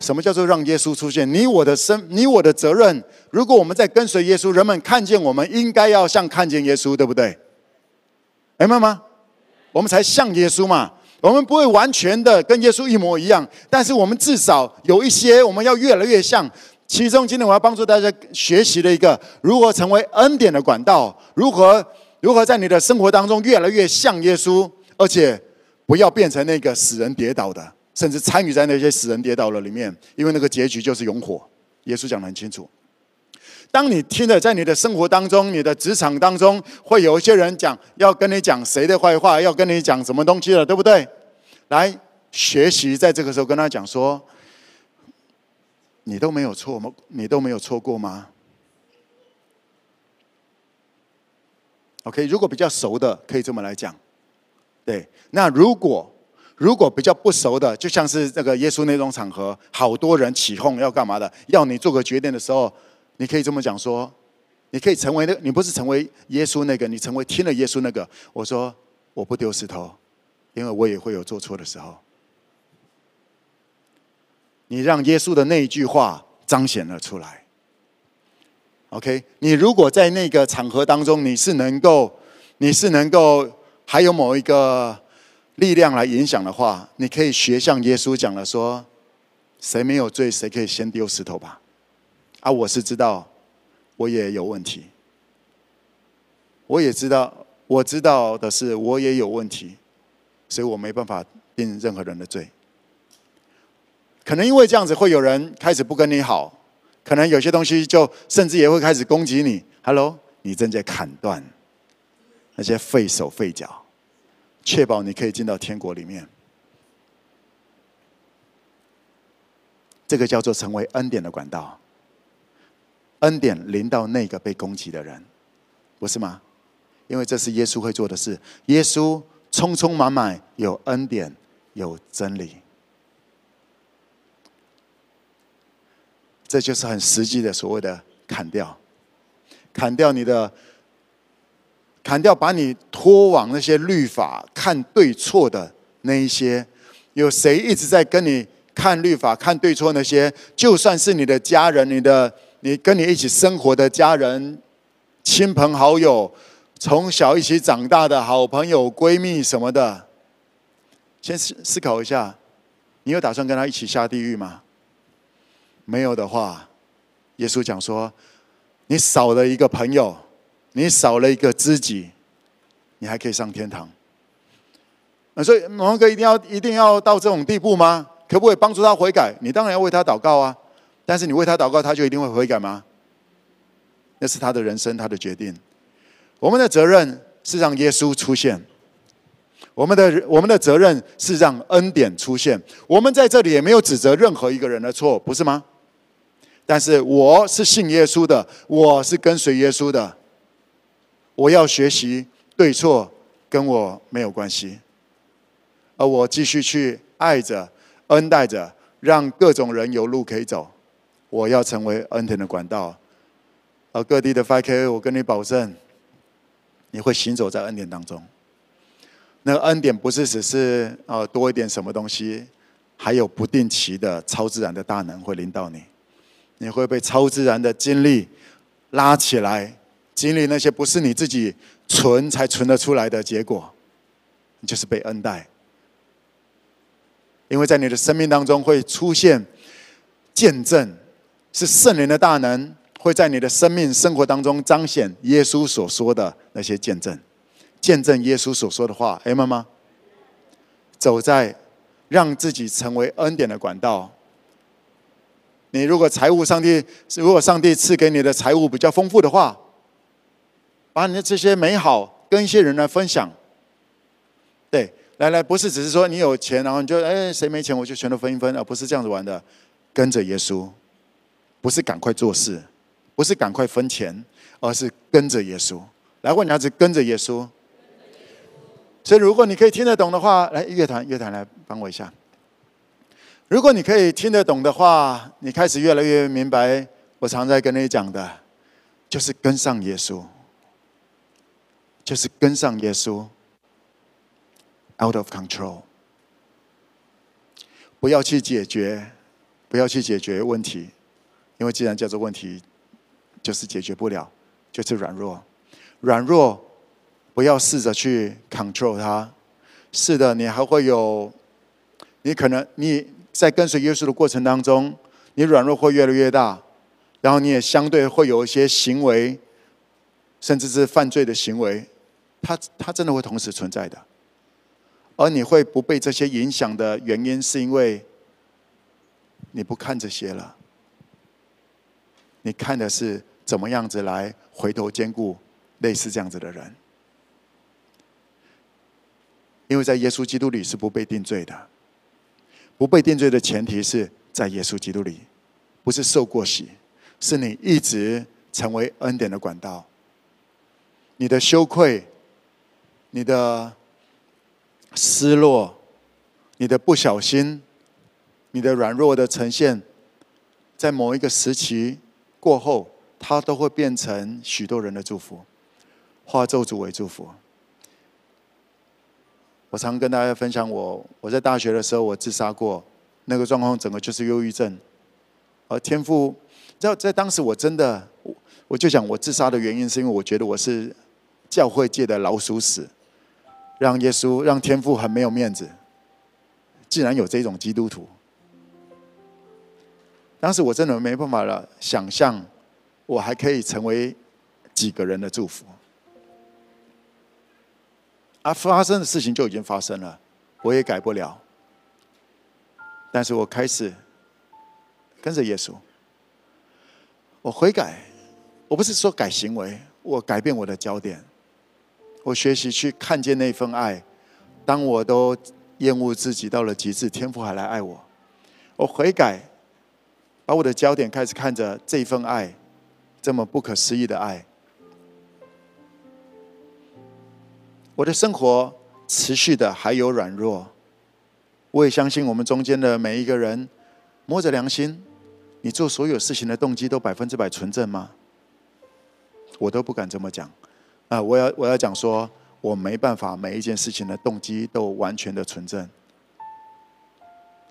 什么叫做让耶稣出现？你我的生，你我的责任。如果我们在跟随耶稣，人们看见我们，应该要像看见耶稣，对不对？明白吗？我们才像耶稣嘛。我们不会完全的跟耶稣一模一样，但是我们至少有一些我们要越来越像。其中，今天我要帮助大家学习的一个如何成为恩典的管道，如何如何在你的生活当中越来越像耶稣，而且不要变成那个使人跌倒的，甚至参与在那些死人跌倒了里面，因为那个结局就是永火。耶稣讲得很清楚。当你听着，在你的生活当中、你的职场当中，会有一些人讲，要跟你讲谁的坏话，要跟你讲什么东西了，对不对？来学习，在这个时候跟他讲说：“你都没有错吗？你都没有错过吗？”OK，如果比较熟的，可以这么来讲。对，那如果如果比较不熟的，就像是这个耶稣那种场合，好多人起哄要干嘛的，要你做个决定的时候。你可以这么讲说，你可以成为那，你不是成为耶稣那个，你成为听了耶稣那个。我说我不丢石头，因为我也会有做错的时候。你让耶稣的那一句话彰显了出来。OK，你如果在那个场合当中，你是能够，你是能够还有某一个力量来影响的话，你可以学像耶稣讲的说，谁没有罪，谁可以先丢石头吧。啊，我是知道，我也有问题。我也知道，我知道的是，我也有问题，所以我没办法定任何人的罪。可能因为这样子，会有人开始不跟你好，可能有些东西就甚至也会开始攻击你。Hello，你正在砍断那些废手废脚，确保你可以进到天国里面。这个叫做成为恩典的管道。恩典临到那个被攻击的人，不是吗？因为这是耶稣会做的事。耶稣充充满满有恩典，有真理，这就是很实际的所谓的砍掉，砍掉你的，砍掉把你拖往那些律法看对错的那一些。有谁一直在跟你看律法看对错那些？就算是你的家人，你的。你跟你一起生活的家人、亲朋好友，从小一起长大的好朋友、闺蜜什么的，先思思考一下，你有打算跟他一起下地狱吗？没有的话，耶稣讲说，你少了一个朋友，你少了一个知己，你还可以上天堂。那所以，某个一定要一定要到这种地步吗？可不可以帮助他悔改？你当然要为他祷告啊。但是你为他祷告，他就一定会悔改吗？那是他的人生，他的决定。我们的责任是让耶稣出现，我们的我们的责任是让恩典出现。我们在这里也没有指责任何一个人的错，不是吗？但是我是信耶稣的，我是跟随耶稣的，我要学习对错跟我没有关系，而我继续去爱着、恩待着，让各种人有路可以走。我要成为恩典的管道，而各地的 FK，我跟你保证，你会行走在恩典当中。那个恩典不是只是呃多一点什么东西，还有不定期的超自然的大能会临到你，你会被超自然的经历拉起来，经历那些不是你自己存才存得出来的结果，你就是被恩待，因为在你的生命当中会出现见证。是圣灵的大能会在你的生命生活当中彰显耶稣所说的那些见证，见证耶稣所说的话，哎，妈妈，走在让自己成为恩典的管道。你如果财务上帝，如果上帝赐给你的财务比较丰富的话，把你的这些美好跟一些人来分享。对，来来，不是只是说你有钱，然后你就哎，谁没钱我就全都分一分，而不是这样子玩的，跟着耶稣。不是赶快做事，不是赶快分钱，而是跟着耶稣。来，问你儿子跟着耶稣。所以，如果你可以听得懂的话，来乐团，乐团来帮我一下。如果你可以听得懂的话，你开始越来越明白我常在跟你讲的，就是跟上耶稣，就是跟上耶稣。Out of control，不要去解决，不要去解决问题。因为既然叫做问题，就是解决不了，就是软弱。软弱，不要试着去 control 它。是的，你还会有，你可能你在跟随耶稣的过程当中，你软弱会越来越大，然后你也相对会有一些行为，甚至是犯罪的行为，它它真的会同时存在的。而你会不被这些影响的原因，是因为你不看这些了。你看的是怎么样子来回头兼顾类似这样子的人？因为在耶稣基督里是不被定罪的，不被定罪的前提是在耶稣基督里，不是受过洗，是你一直成为恩典的管道。你的羞愧、你的失落、你的不小心、你的软弱的呈现，在某一个时期。过后，它都会变成许多人的祝福，化咒诅为祝福。我常跟大家分享我，我在大学的时候我自杀过，那个状况整个就是忧郁症。而天父在在当时我真的，我就想我自杀的原因是因为我觉得我是教会界的老鼠屎，让耶稣让天父很没有面子，竟然有这种基督徒。当时我真的没办法了，想象我还可以成为几个人的祝福。而发生的事情就已经发生了，我也改不了。但是我开始跟着耶稣，我悔改，我不是说改行为，我改变我的焦点，我学习去看见那份爱。当我都厌恶自己到了极致，天父还来爱我，我悔改。把我的焦点开始看着这份爱，这么不可思议的爱。我的生活持续的还有软弱，我也相信我们中间的每一个人，摸着良心，你做所有事情的动机都百分之百纯正吗？我都不敢这么讲。啊，我要我要讲说，我没办法每一件事情的动机都完全的纯正。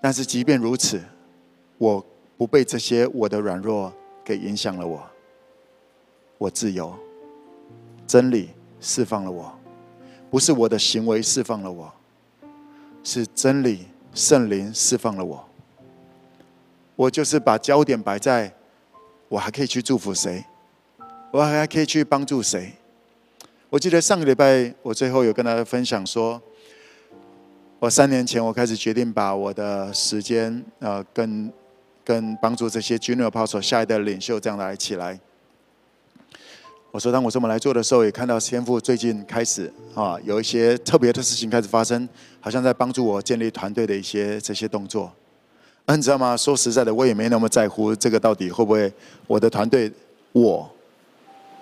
但是即便如此，我。不被这些我的软弱给影响了我，我自由，真理释放了我，不是我的行为释放了我，是真理圣灵释放了我。我就是把焦点摆在，我还可以去祝福谁，我还可以去帮助谁。我记得上个礼拜我最后有跟大家分享说，我三年前我开始决定把我的时间呃跟跟帮助这些 Junior Apostle 下一代领袖这样来起来。我说当我这么来做的时候，也看到天父最近开始啊有一些特别的事情开始发生，好像在帮助我建立团队的一些这些动作。啊、你知道吗？说实在的，我也没那么在乎这个到底会不会我的团队，我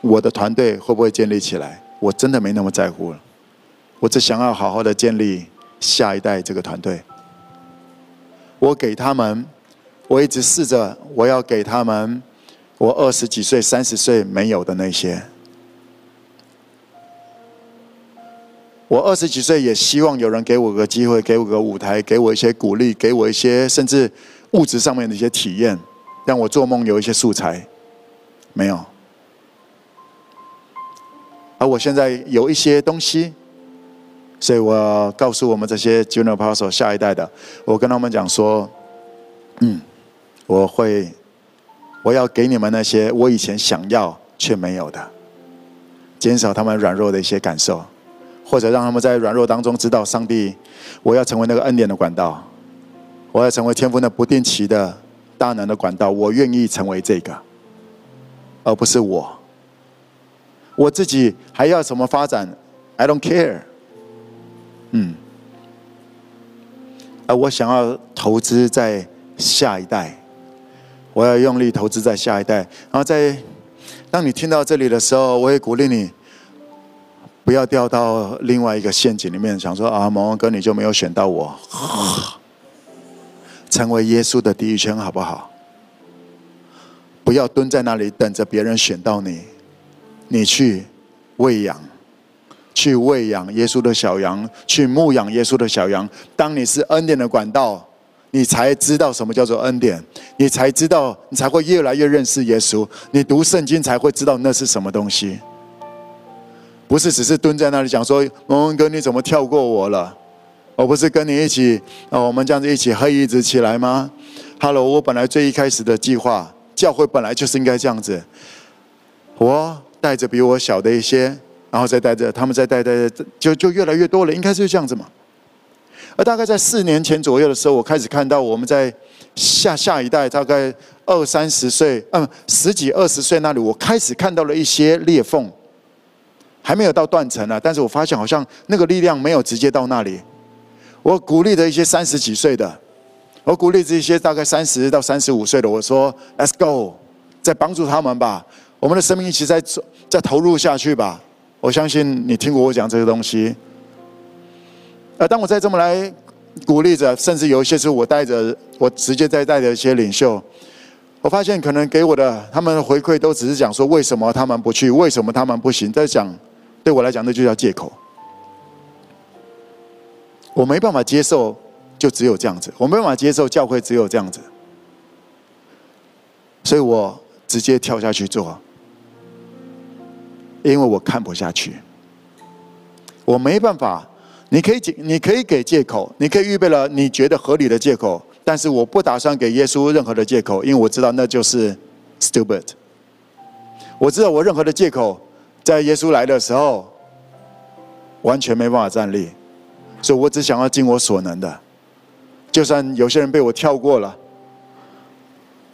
我的团队会不会建立起来？我真的没那么在乎了。我只想要好好的建立下一代这个团队。我给他们，我一直试着我要给他们，我二十几岁、三十岁没有的那些。我二十几岁也希望有人给我个机会，给我个舞台，给我一些鼓励，给我一些甚至物质上面的一些体验，让我做梦有一些素材。没有。而我现在有一些东西，所以我告诉我们这些 Junior Apostle 下一代的，我跟他们讲说，嗯，我会，我要给你们那些我以前想要却没有的，减少他们软弱的一些感受。或者让他们在软弱当中知道，上帝，我要成为那个恩典的管道，我要成为天父那不定期的大能的管道，我愿意成为这个，而不是我。我自己还要什么发展？I don't care。嗯，而我想要投资在下一代，我要用力投资在下一代。然后在当你听到这里的时候，我也鼓励你。不要掉到另外一个陷阱里面，想说啊，蒙恩哥你就没有选到我，成为耶稣的第一圈好不好？不要蹲在那里等着别人选到你，你去喂养，去喂养耶稣的小羊，去牧养耶稣的小羊。当你是恩典的管道，你才知道什么叫做恩典，你才知道，你才会越来越认识耶稣。你读圣经才会知道那是什么东西。不是只是蹲在那里讲说，蒙文哥你怎么跳过我了？我不是跟你一起，我们这样子一起黑椅子起来吗？Hello，我本来最一开始的计划，教会本来就是应该这样子。我带着比我小的一些，然后再带着他们再带带，就就越来越多了，应该是这样子嘛。而大概在四年前左右的时候，我开始看到我们在下下一代，大概二三十岁，嗯，十几二十岁那里，我开始看到了一些裂缝。还没有到断层呢，但是我发现好像那个力量没有直接到那里。我鼓励的一些三十几岁的，我鼓励这些大概三十到三十五岁的，我说：“Let's go，再帮助他们吧，我们的生命一起在在投入下去吧。”我相信你听过我讲这个东西。而当我再这么来鼓励着，甚至有一些是我带着，我直接在带着一些领袖，我发现可能给我的他们的回馈都只是讲说为什么他们不去，为什么他们不行，在讲。对我来讲，那就叫借口。我没办法接受，就只有这样子。我没办法接受教会只有这样子，所以我直接跳下去做，因为我看不下去。我没办法，你可以给，你可以给借口，你可以预备了你觉得合理的借口，但是我不打算给耶稣任何的借口，因为我知道那就是 stupid。我知道我任何的借口。在耶稣来的时候，完全没办法站立，所以我只想要尽我所能的。就算有些人被我跳过了，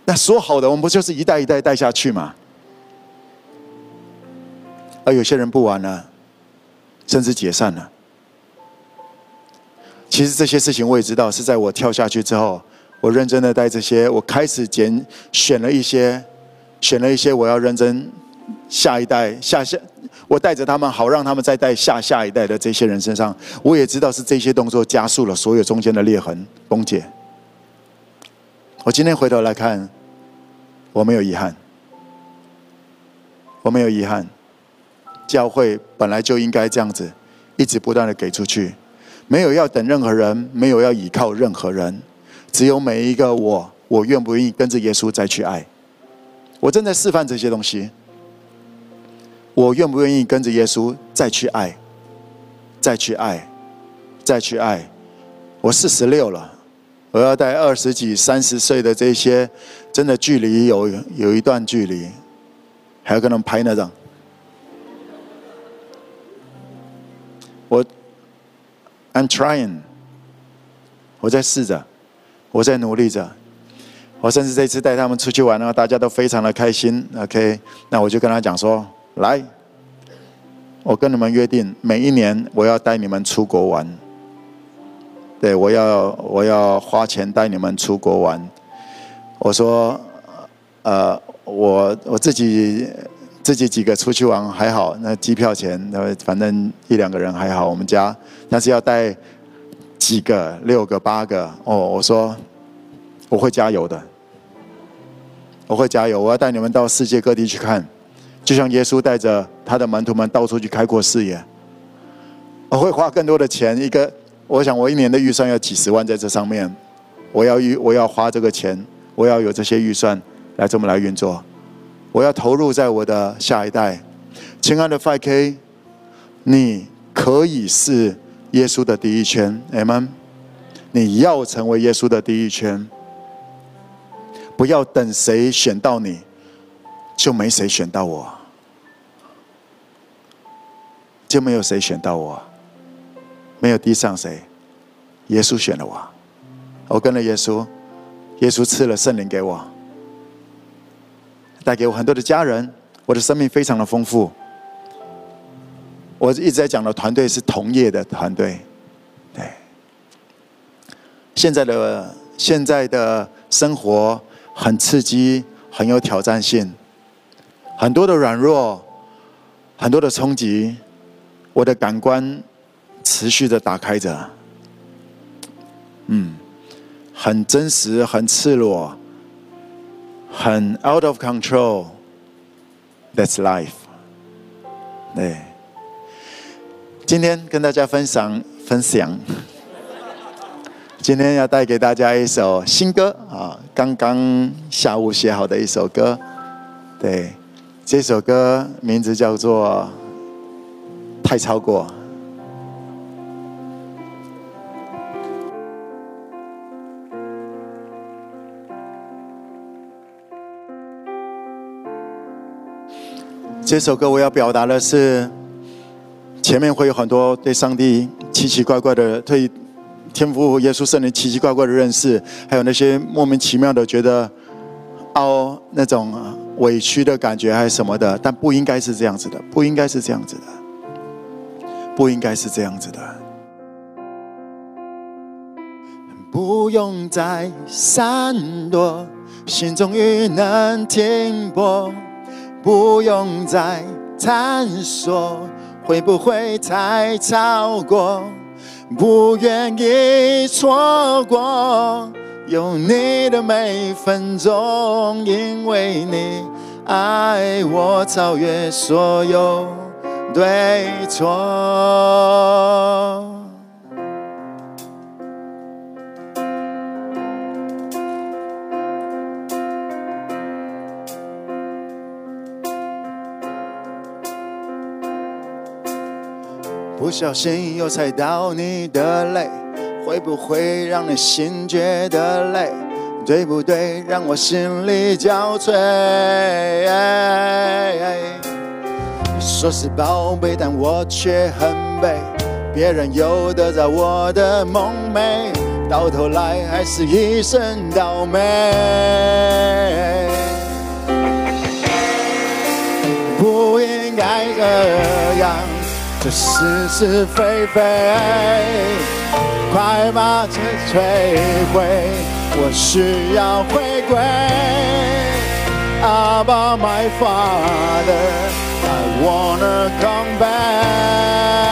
那说好的，我们不就是一代一代带下去吗？而有些人不玩了，甚至解散了。其实这些事情我也知道，是在我跳下去之后，我认真的带这些，我开始拣选了一些，选了一些我要认真。下一代，下下，我带着他们，好让他们再带下下一代的这些人身上。我也知道是这些动作加速了所有中间的裂痕崩解。我今天回头来看，我没有遗憾，我没有遗憾。教会本来就应该这样子，一直不断的给出去，没有要等任何人，没有要依靠任何人，只有每一个我，我愿不愿意跟着耶稣再去爱。我正在示范这些东西。我愿不愿意跟着耶稣再去爱，再去爱，再去爱？我四十六了，我要带二十几、三十岁的这些，真的距离有有一段距离，还要跟他们拍那张。我，I'm trying，我在试着，我在努力着。我甚至这次带他们出去玩呢，大家都非常的开心。OK，那我就跟他讲说。来，我跟你们约定，每一年我要带你们出国玩。对，我要我要花钱带你们出国玩。我说，呃，我我自己自己几个出去玩还好，那机票钱，那反正一两个人还好，我们家。但是要带几个，六个、八个，哦，我说我会加油的，我会加油，我要带你们到世界各地去看。就像耶稣带着他的门徒们到处去开阔视野，我会花更多的钱。一个，我想我一年的预算要几十万在这上面，我要预我要花这个钱，我要有这些预算来这么来运作，我要投入在我的下一代。亲爱的 5K，你可以是耶稣的第一圈，M M。你要成为耶稣的第一圈，不要等谁选到你。就没谁选到我，就没有谁选到我，没有地上谁，耶稣选了我，我跟了耶稣，耶稣赐了圣灵给我，带给我很多的家人，我的生命非常的丰富。我一直在讲的团队是同业的团队，对。现在的现在的生活很刺激，很有挑战性。很多的软弱，很多的冲击，我的感官持续的打开着，嗯，很真实，很赤裸，很 out of control。That's life。对，今天跟大家分享分享，今天要带给大家一首新歌啊，刚刚下午写好的一首歌，对。这首歌名字叫做《太超过》。这首歌我要表达的是，前面会有很多对上帝奇奇怪怪的、对天父耶稣圣灵奇奇怪怪的认识，还有那些莫名其妙的觉得凹那种。委屈的感觉还是什么的，但不应该是这样子的，不应该是这样子的，不应该是这样子的。不用再闪躲，心终于能停泊；不用再探索，会不会太超过？不愿意错过。有你的每分钟，因为你爱我超越所有对错。不小心又踩到你的泪。会不会让你心觉得累？对不对？让我心里交瘁。你说是宝贝，但我却很悲。别人有得着我的梦寐，到头来还是一身倒霉。不应该这样，这是是非非。快把这摧毁，我需要回归。Abba, my Father, I wanna come back.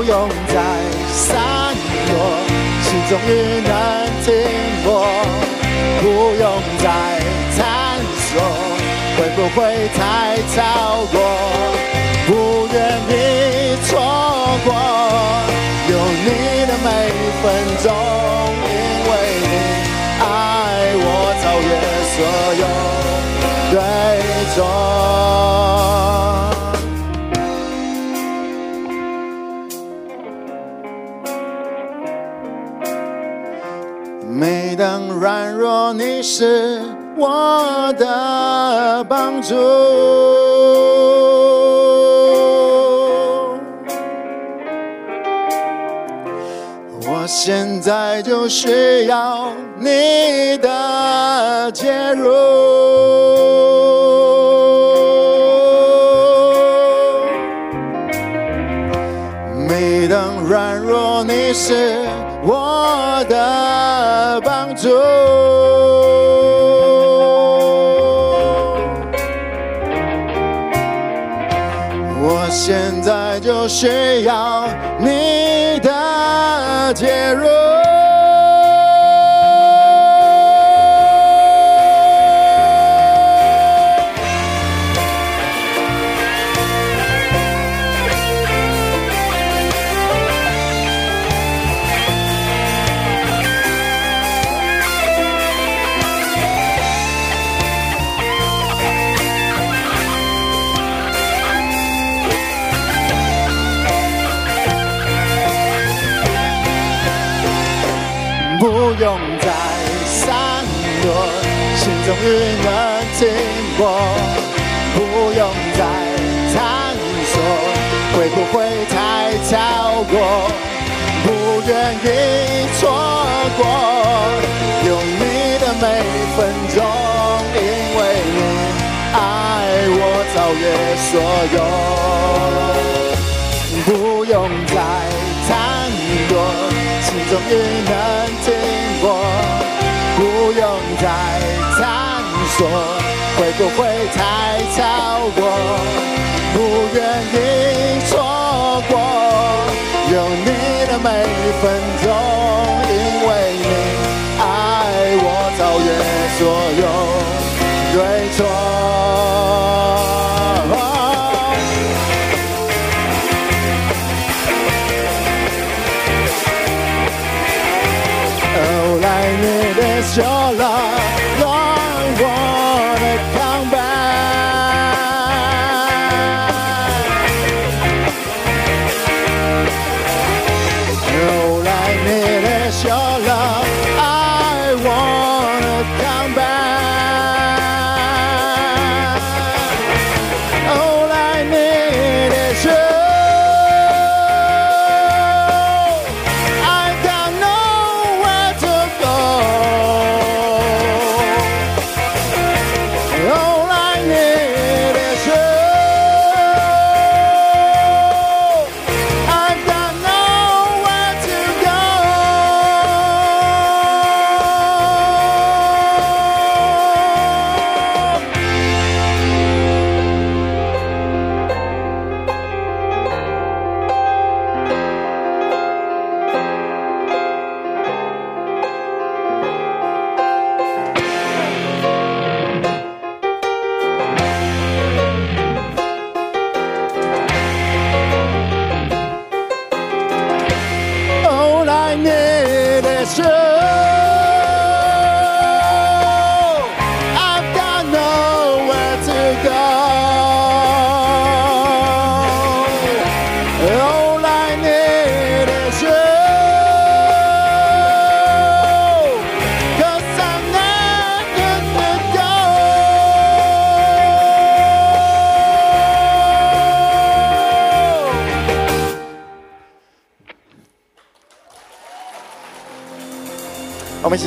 不用再闪躲，心中已能停泊，不用再探索，会不会太超过？不愿意错过，有你的每分钟，因为你爱我超越所有对错。软弱，你是我的帮助。我现在就需要你的介入。每当软弱，你是我的，我现在就需要你的介入。心中已能停泊，不用再探索，会不会太超过？不愿意错过，有你的每分钟，因为你爱我超越所有，不用再贪多，心中已能停。不用再探索，会不会太超过？不愿意错过，有你的每分钟，因为你爱我超越所有对错。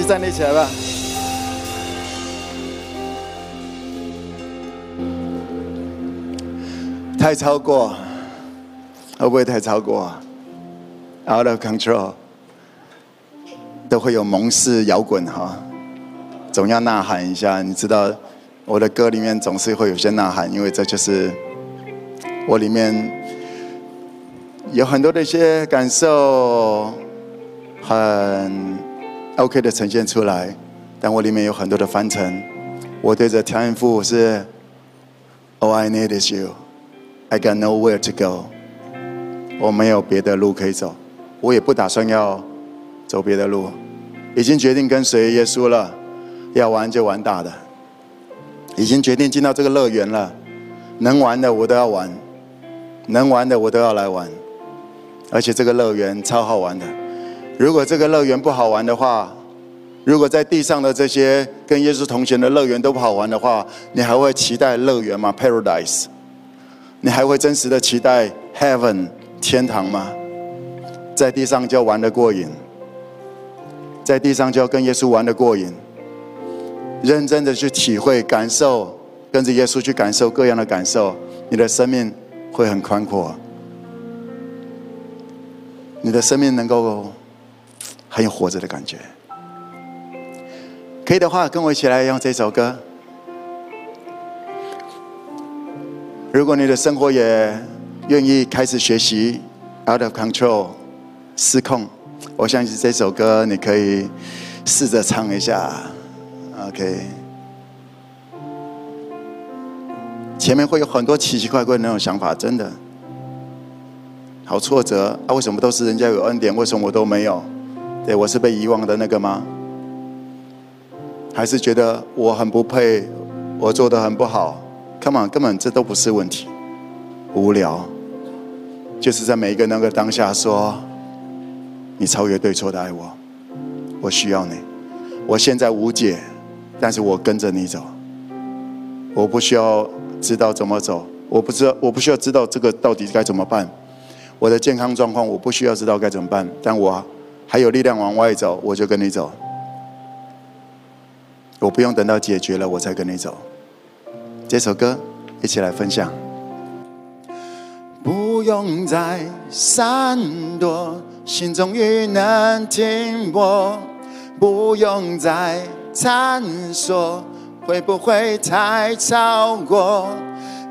站立起来吧。太超过，会不会太超过？Out of control，都会有蒙氏摇滚哈，总要呐喊一下。你知道，我的歌里面总是会有些呐喊，因为这就是我里面有很多的一些感受，很 OK 的呈现出来，但我里面有很多的翻腾。我对着天父是，All I need is you. I got nowhere to go. 我没有别的路可以走，我也不打算要走别的路，已经决定跟随耶稣了，要玩就玩大的，已经决定进到这个乐园了，能玩的我都要玩，能玩的我都要来玩，而且这个乐园超好玩的。如果这个乐园不好玩的话，如果在地上的这些跟耶稣同行的乐园都不好玩的话，你还会期待乐园吗？Paradise，你还会真实的期待 Heaven 天堂吗？在地上就要玩得过瘾，在地上就要跟耶稣玩得过瘾，认真的去体会、感受，跟着耶稣去感受各样的感受，你的生命会很宽阔，你的生命能够很有活着的感觉。可以的话，跟我一起来用这首歌。如果你的生活也愿意开始学习 out of control 失控，我相信这首歌你可以试着唱一下。OK，前面会有很多奇奇怪怪的那种想法，真的好挫折啊！为什么都是人家有恩典，为什么我都没有？对，我是被遗忘的那个吗？还是觉得我很不配，我做的很不好？Come on，根本这都不是问题。无聊，就是在每一个那个当下说，你超越对错的爱我，我需要你。我现在无解，但是我跟着你走。我不需要知道怎么走，我不知道，我不需要知道这个到底该怎么办。我的健康状况我不需要知道该怎么办，但我还有力量往外走，我就跟你走。我不用等到解决了，我才跟你走。这首歌一起来分享。不用再闪躲，心终于能停泊；不用再探索，会不会太超过？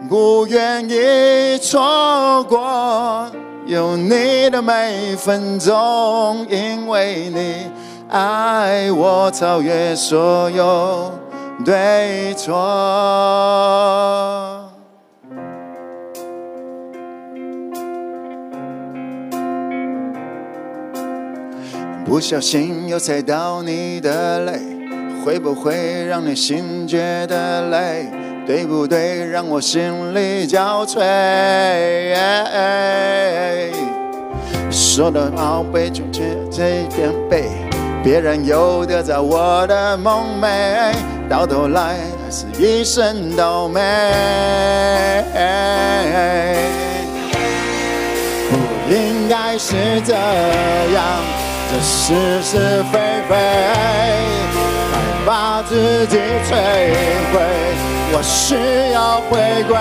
不愿意错过有你的每分钟，因为你。爱我超越所有对错，不小心又踩到你的泪，会不会让你心觉得累？对不对？让我心里交瘁。说的宝贝就借这点背。别人有的，在我的梦寐，到头来还是一身倒霉。不应该是这样，这是是非非，还把自己摧毁。我需要回归。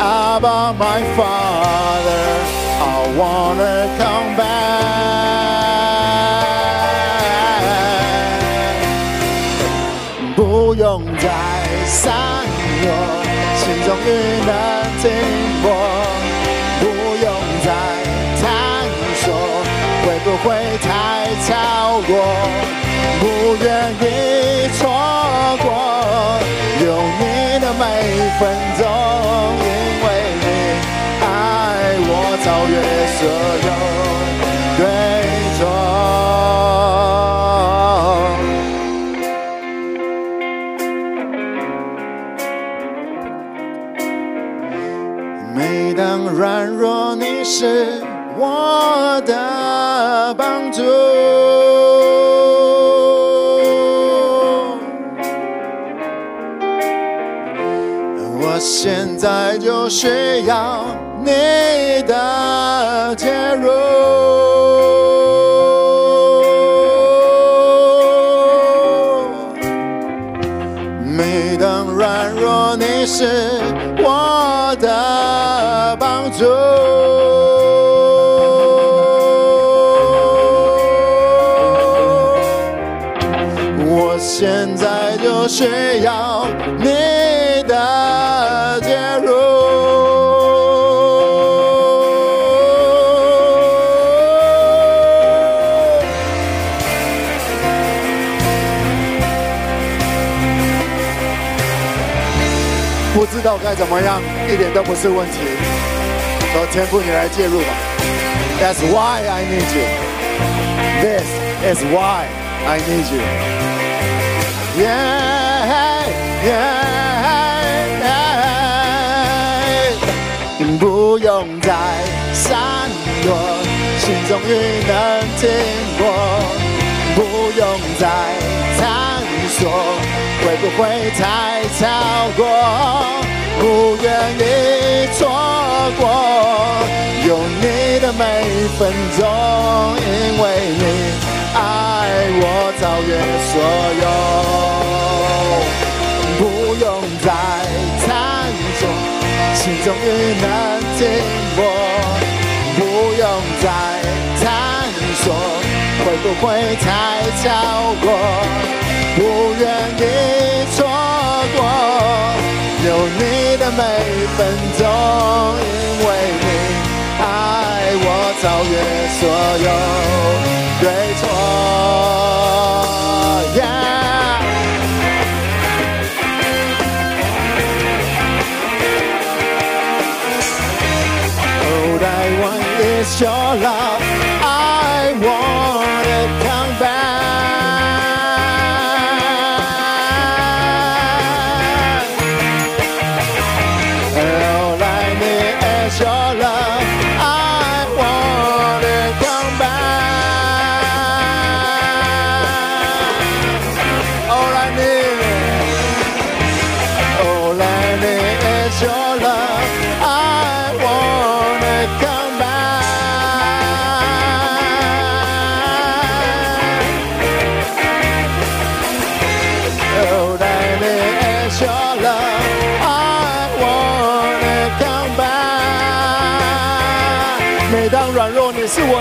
Abba my father, I wanna come back. 不用再闪躲，心终于能停泊。不用再探索，会不会太超过？分钟，因为你爱我超越所有对错。每当软弱，你是我的帮助。在就需要你的介入。每当软弱，你是我的。帮助，我现在就需要怎么样，一点都不是问题。说天父，你来介入吧。That's why I need you. This is why I need you. Yeah, yeah, yeah. 不用再闪躲，心终于能停泊。不用再探索，会不会太超过？不愿意错过有你的每分钟，因为你爱我超越所有，不用再探索，心终于能停泊，不用再探索，会不会太超过？不愿意错过。有你的每分钟，因为你爱我超越所有对错。Yeah. All I want is your love.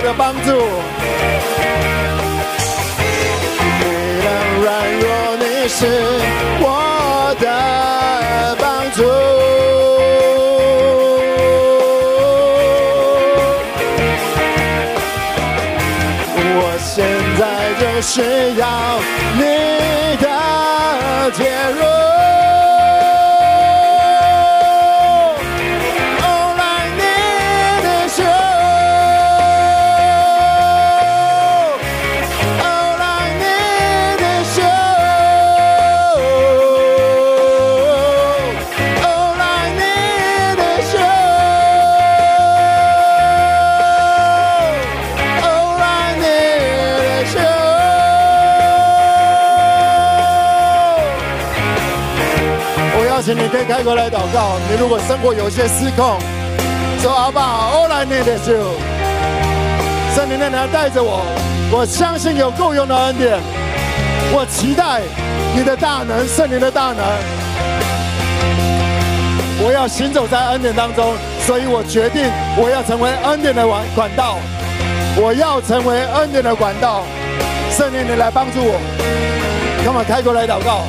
的帮助。每当软弱，你是开口来祷告。你如果生活有些失控，说好不好？All I need is you。圣灵的灵带着我，我相信有够用的恩典。我期待你的大能，圣灵的大能。我要行走在恩典当中，所以我决定我要成为恩典的管管道。我要成为恩典的管道。圣灵，你来帮助我。跟我开口来祷告。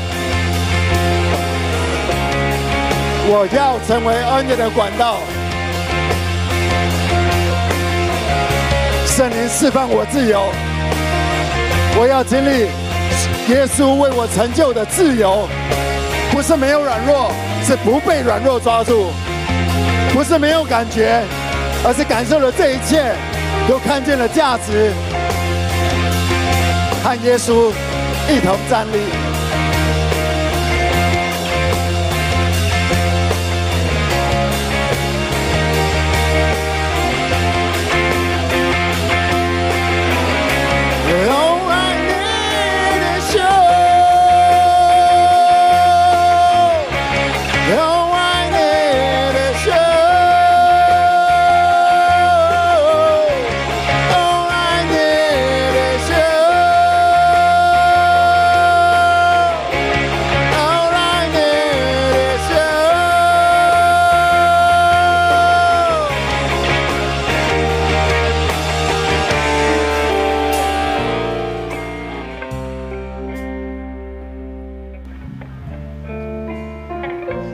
我要成为恩典的管道，圣灵释放我自由，我要经历耶稣为我成就的自由，不是没有软弱，是不被软弱抓住；不是没有感觉，而是感受了这一切，都看见了价值，和耶稣一同站立。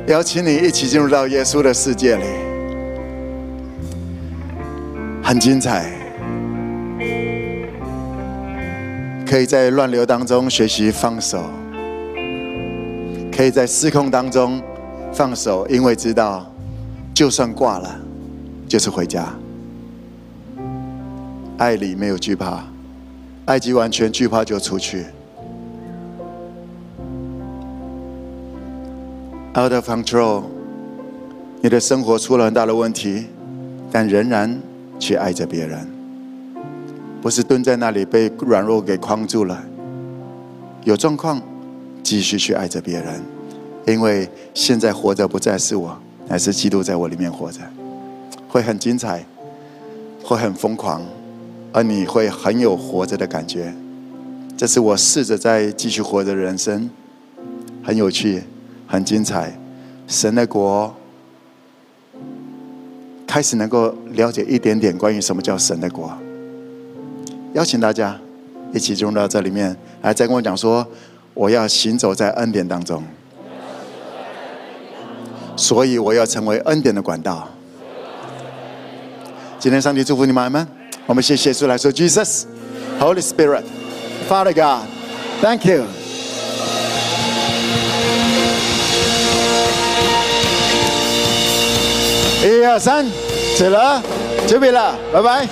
邀请你一起进入到耶稣的世界里，很精彩。可以在乱流当中学习放手，可以在失控当中放手，因为知道，就算挂了，就是回家。爱里没有惧怕，埃及完全惧怕就出去。Out of control，你的生活出了很大的问题，但仍然去爱着别人，不是蹲在那里被软弱给框住了。有状况，继续去爱着别人，因为现在活着不再是我，乃是基督在我里面活着，会很精彩，会很疯狂，而你会很有活着的感觉。这是我试着在继续活着的人生，很有趣。很精彩，神的国开始能够了解一点点关于什么叫神的国。邀请大家一起进入到这里面，来再跟我讲说，我要行走在恩典当中，所以我要成为恩典的管道。今天上帝祝福你们，们，我们谢谢主来说，Jesus, Holy Spirit, Father God, Thank you. 一二三，走了，准备了，拜拜。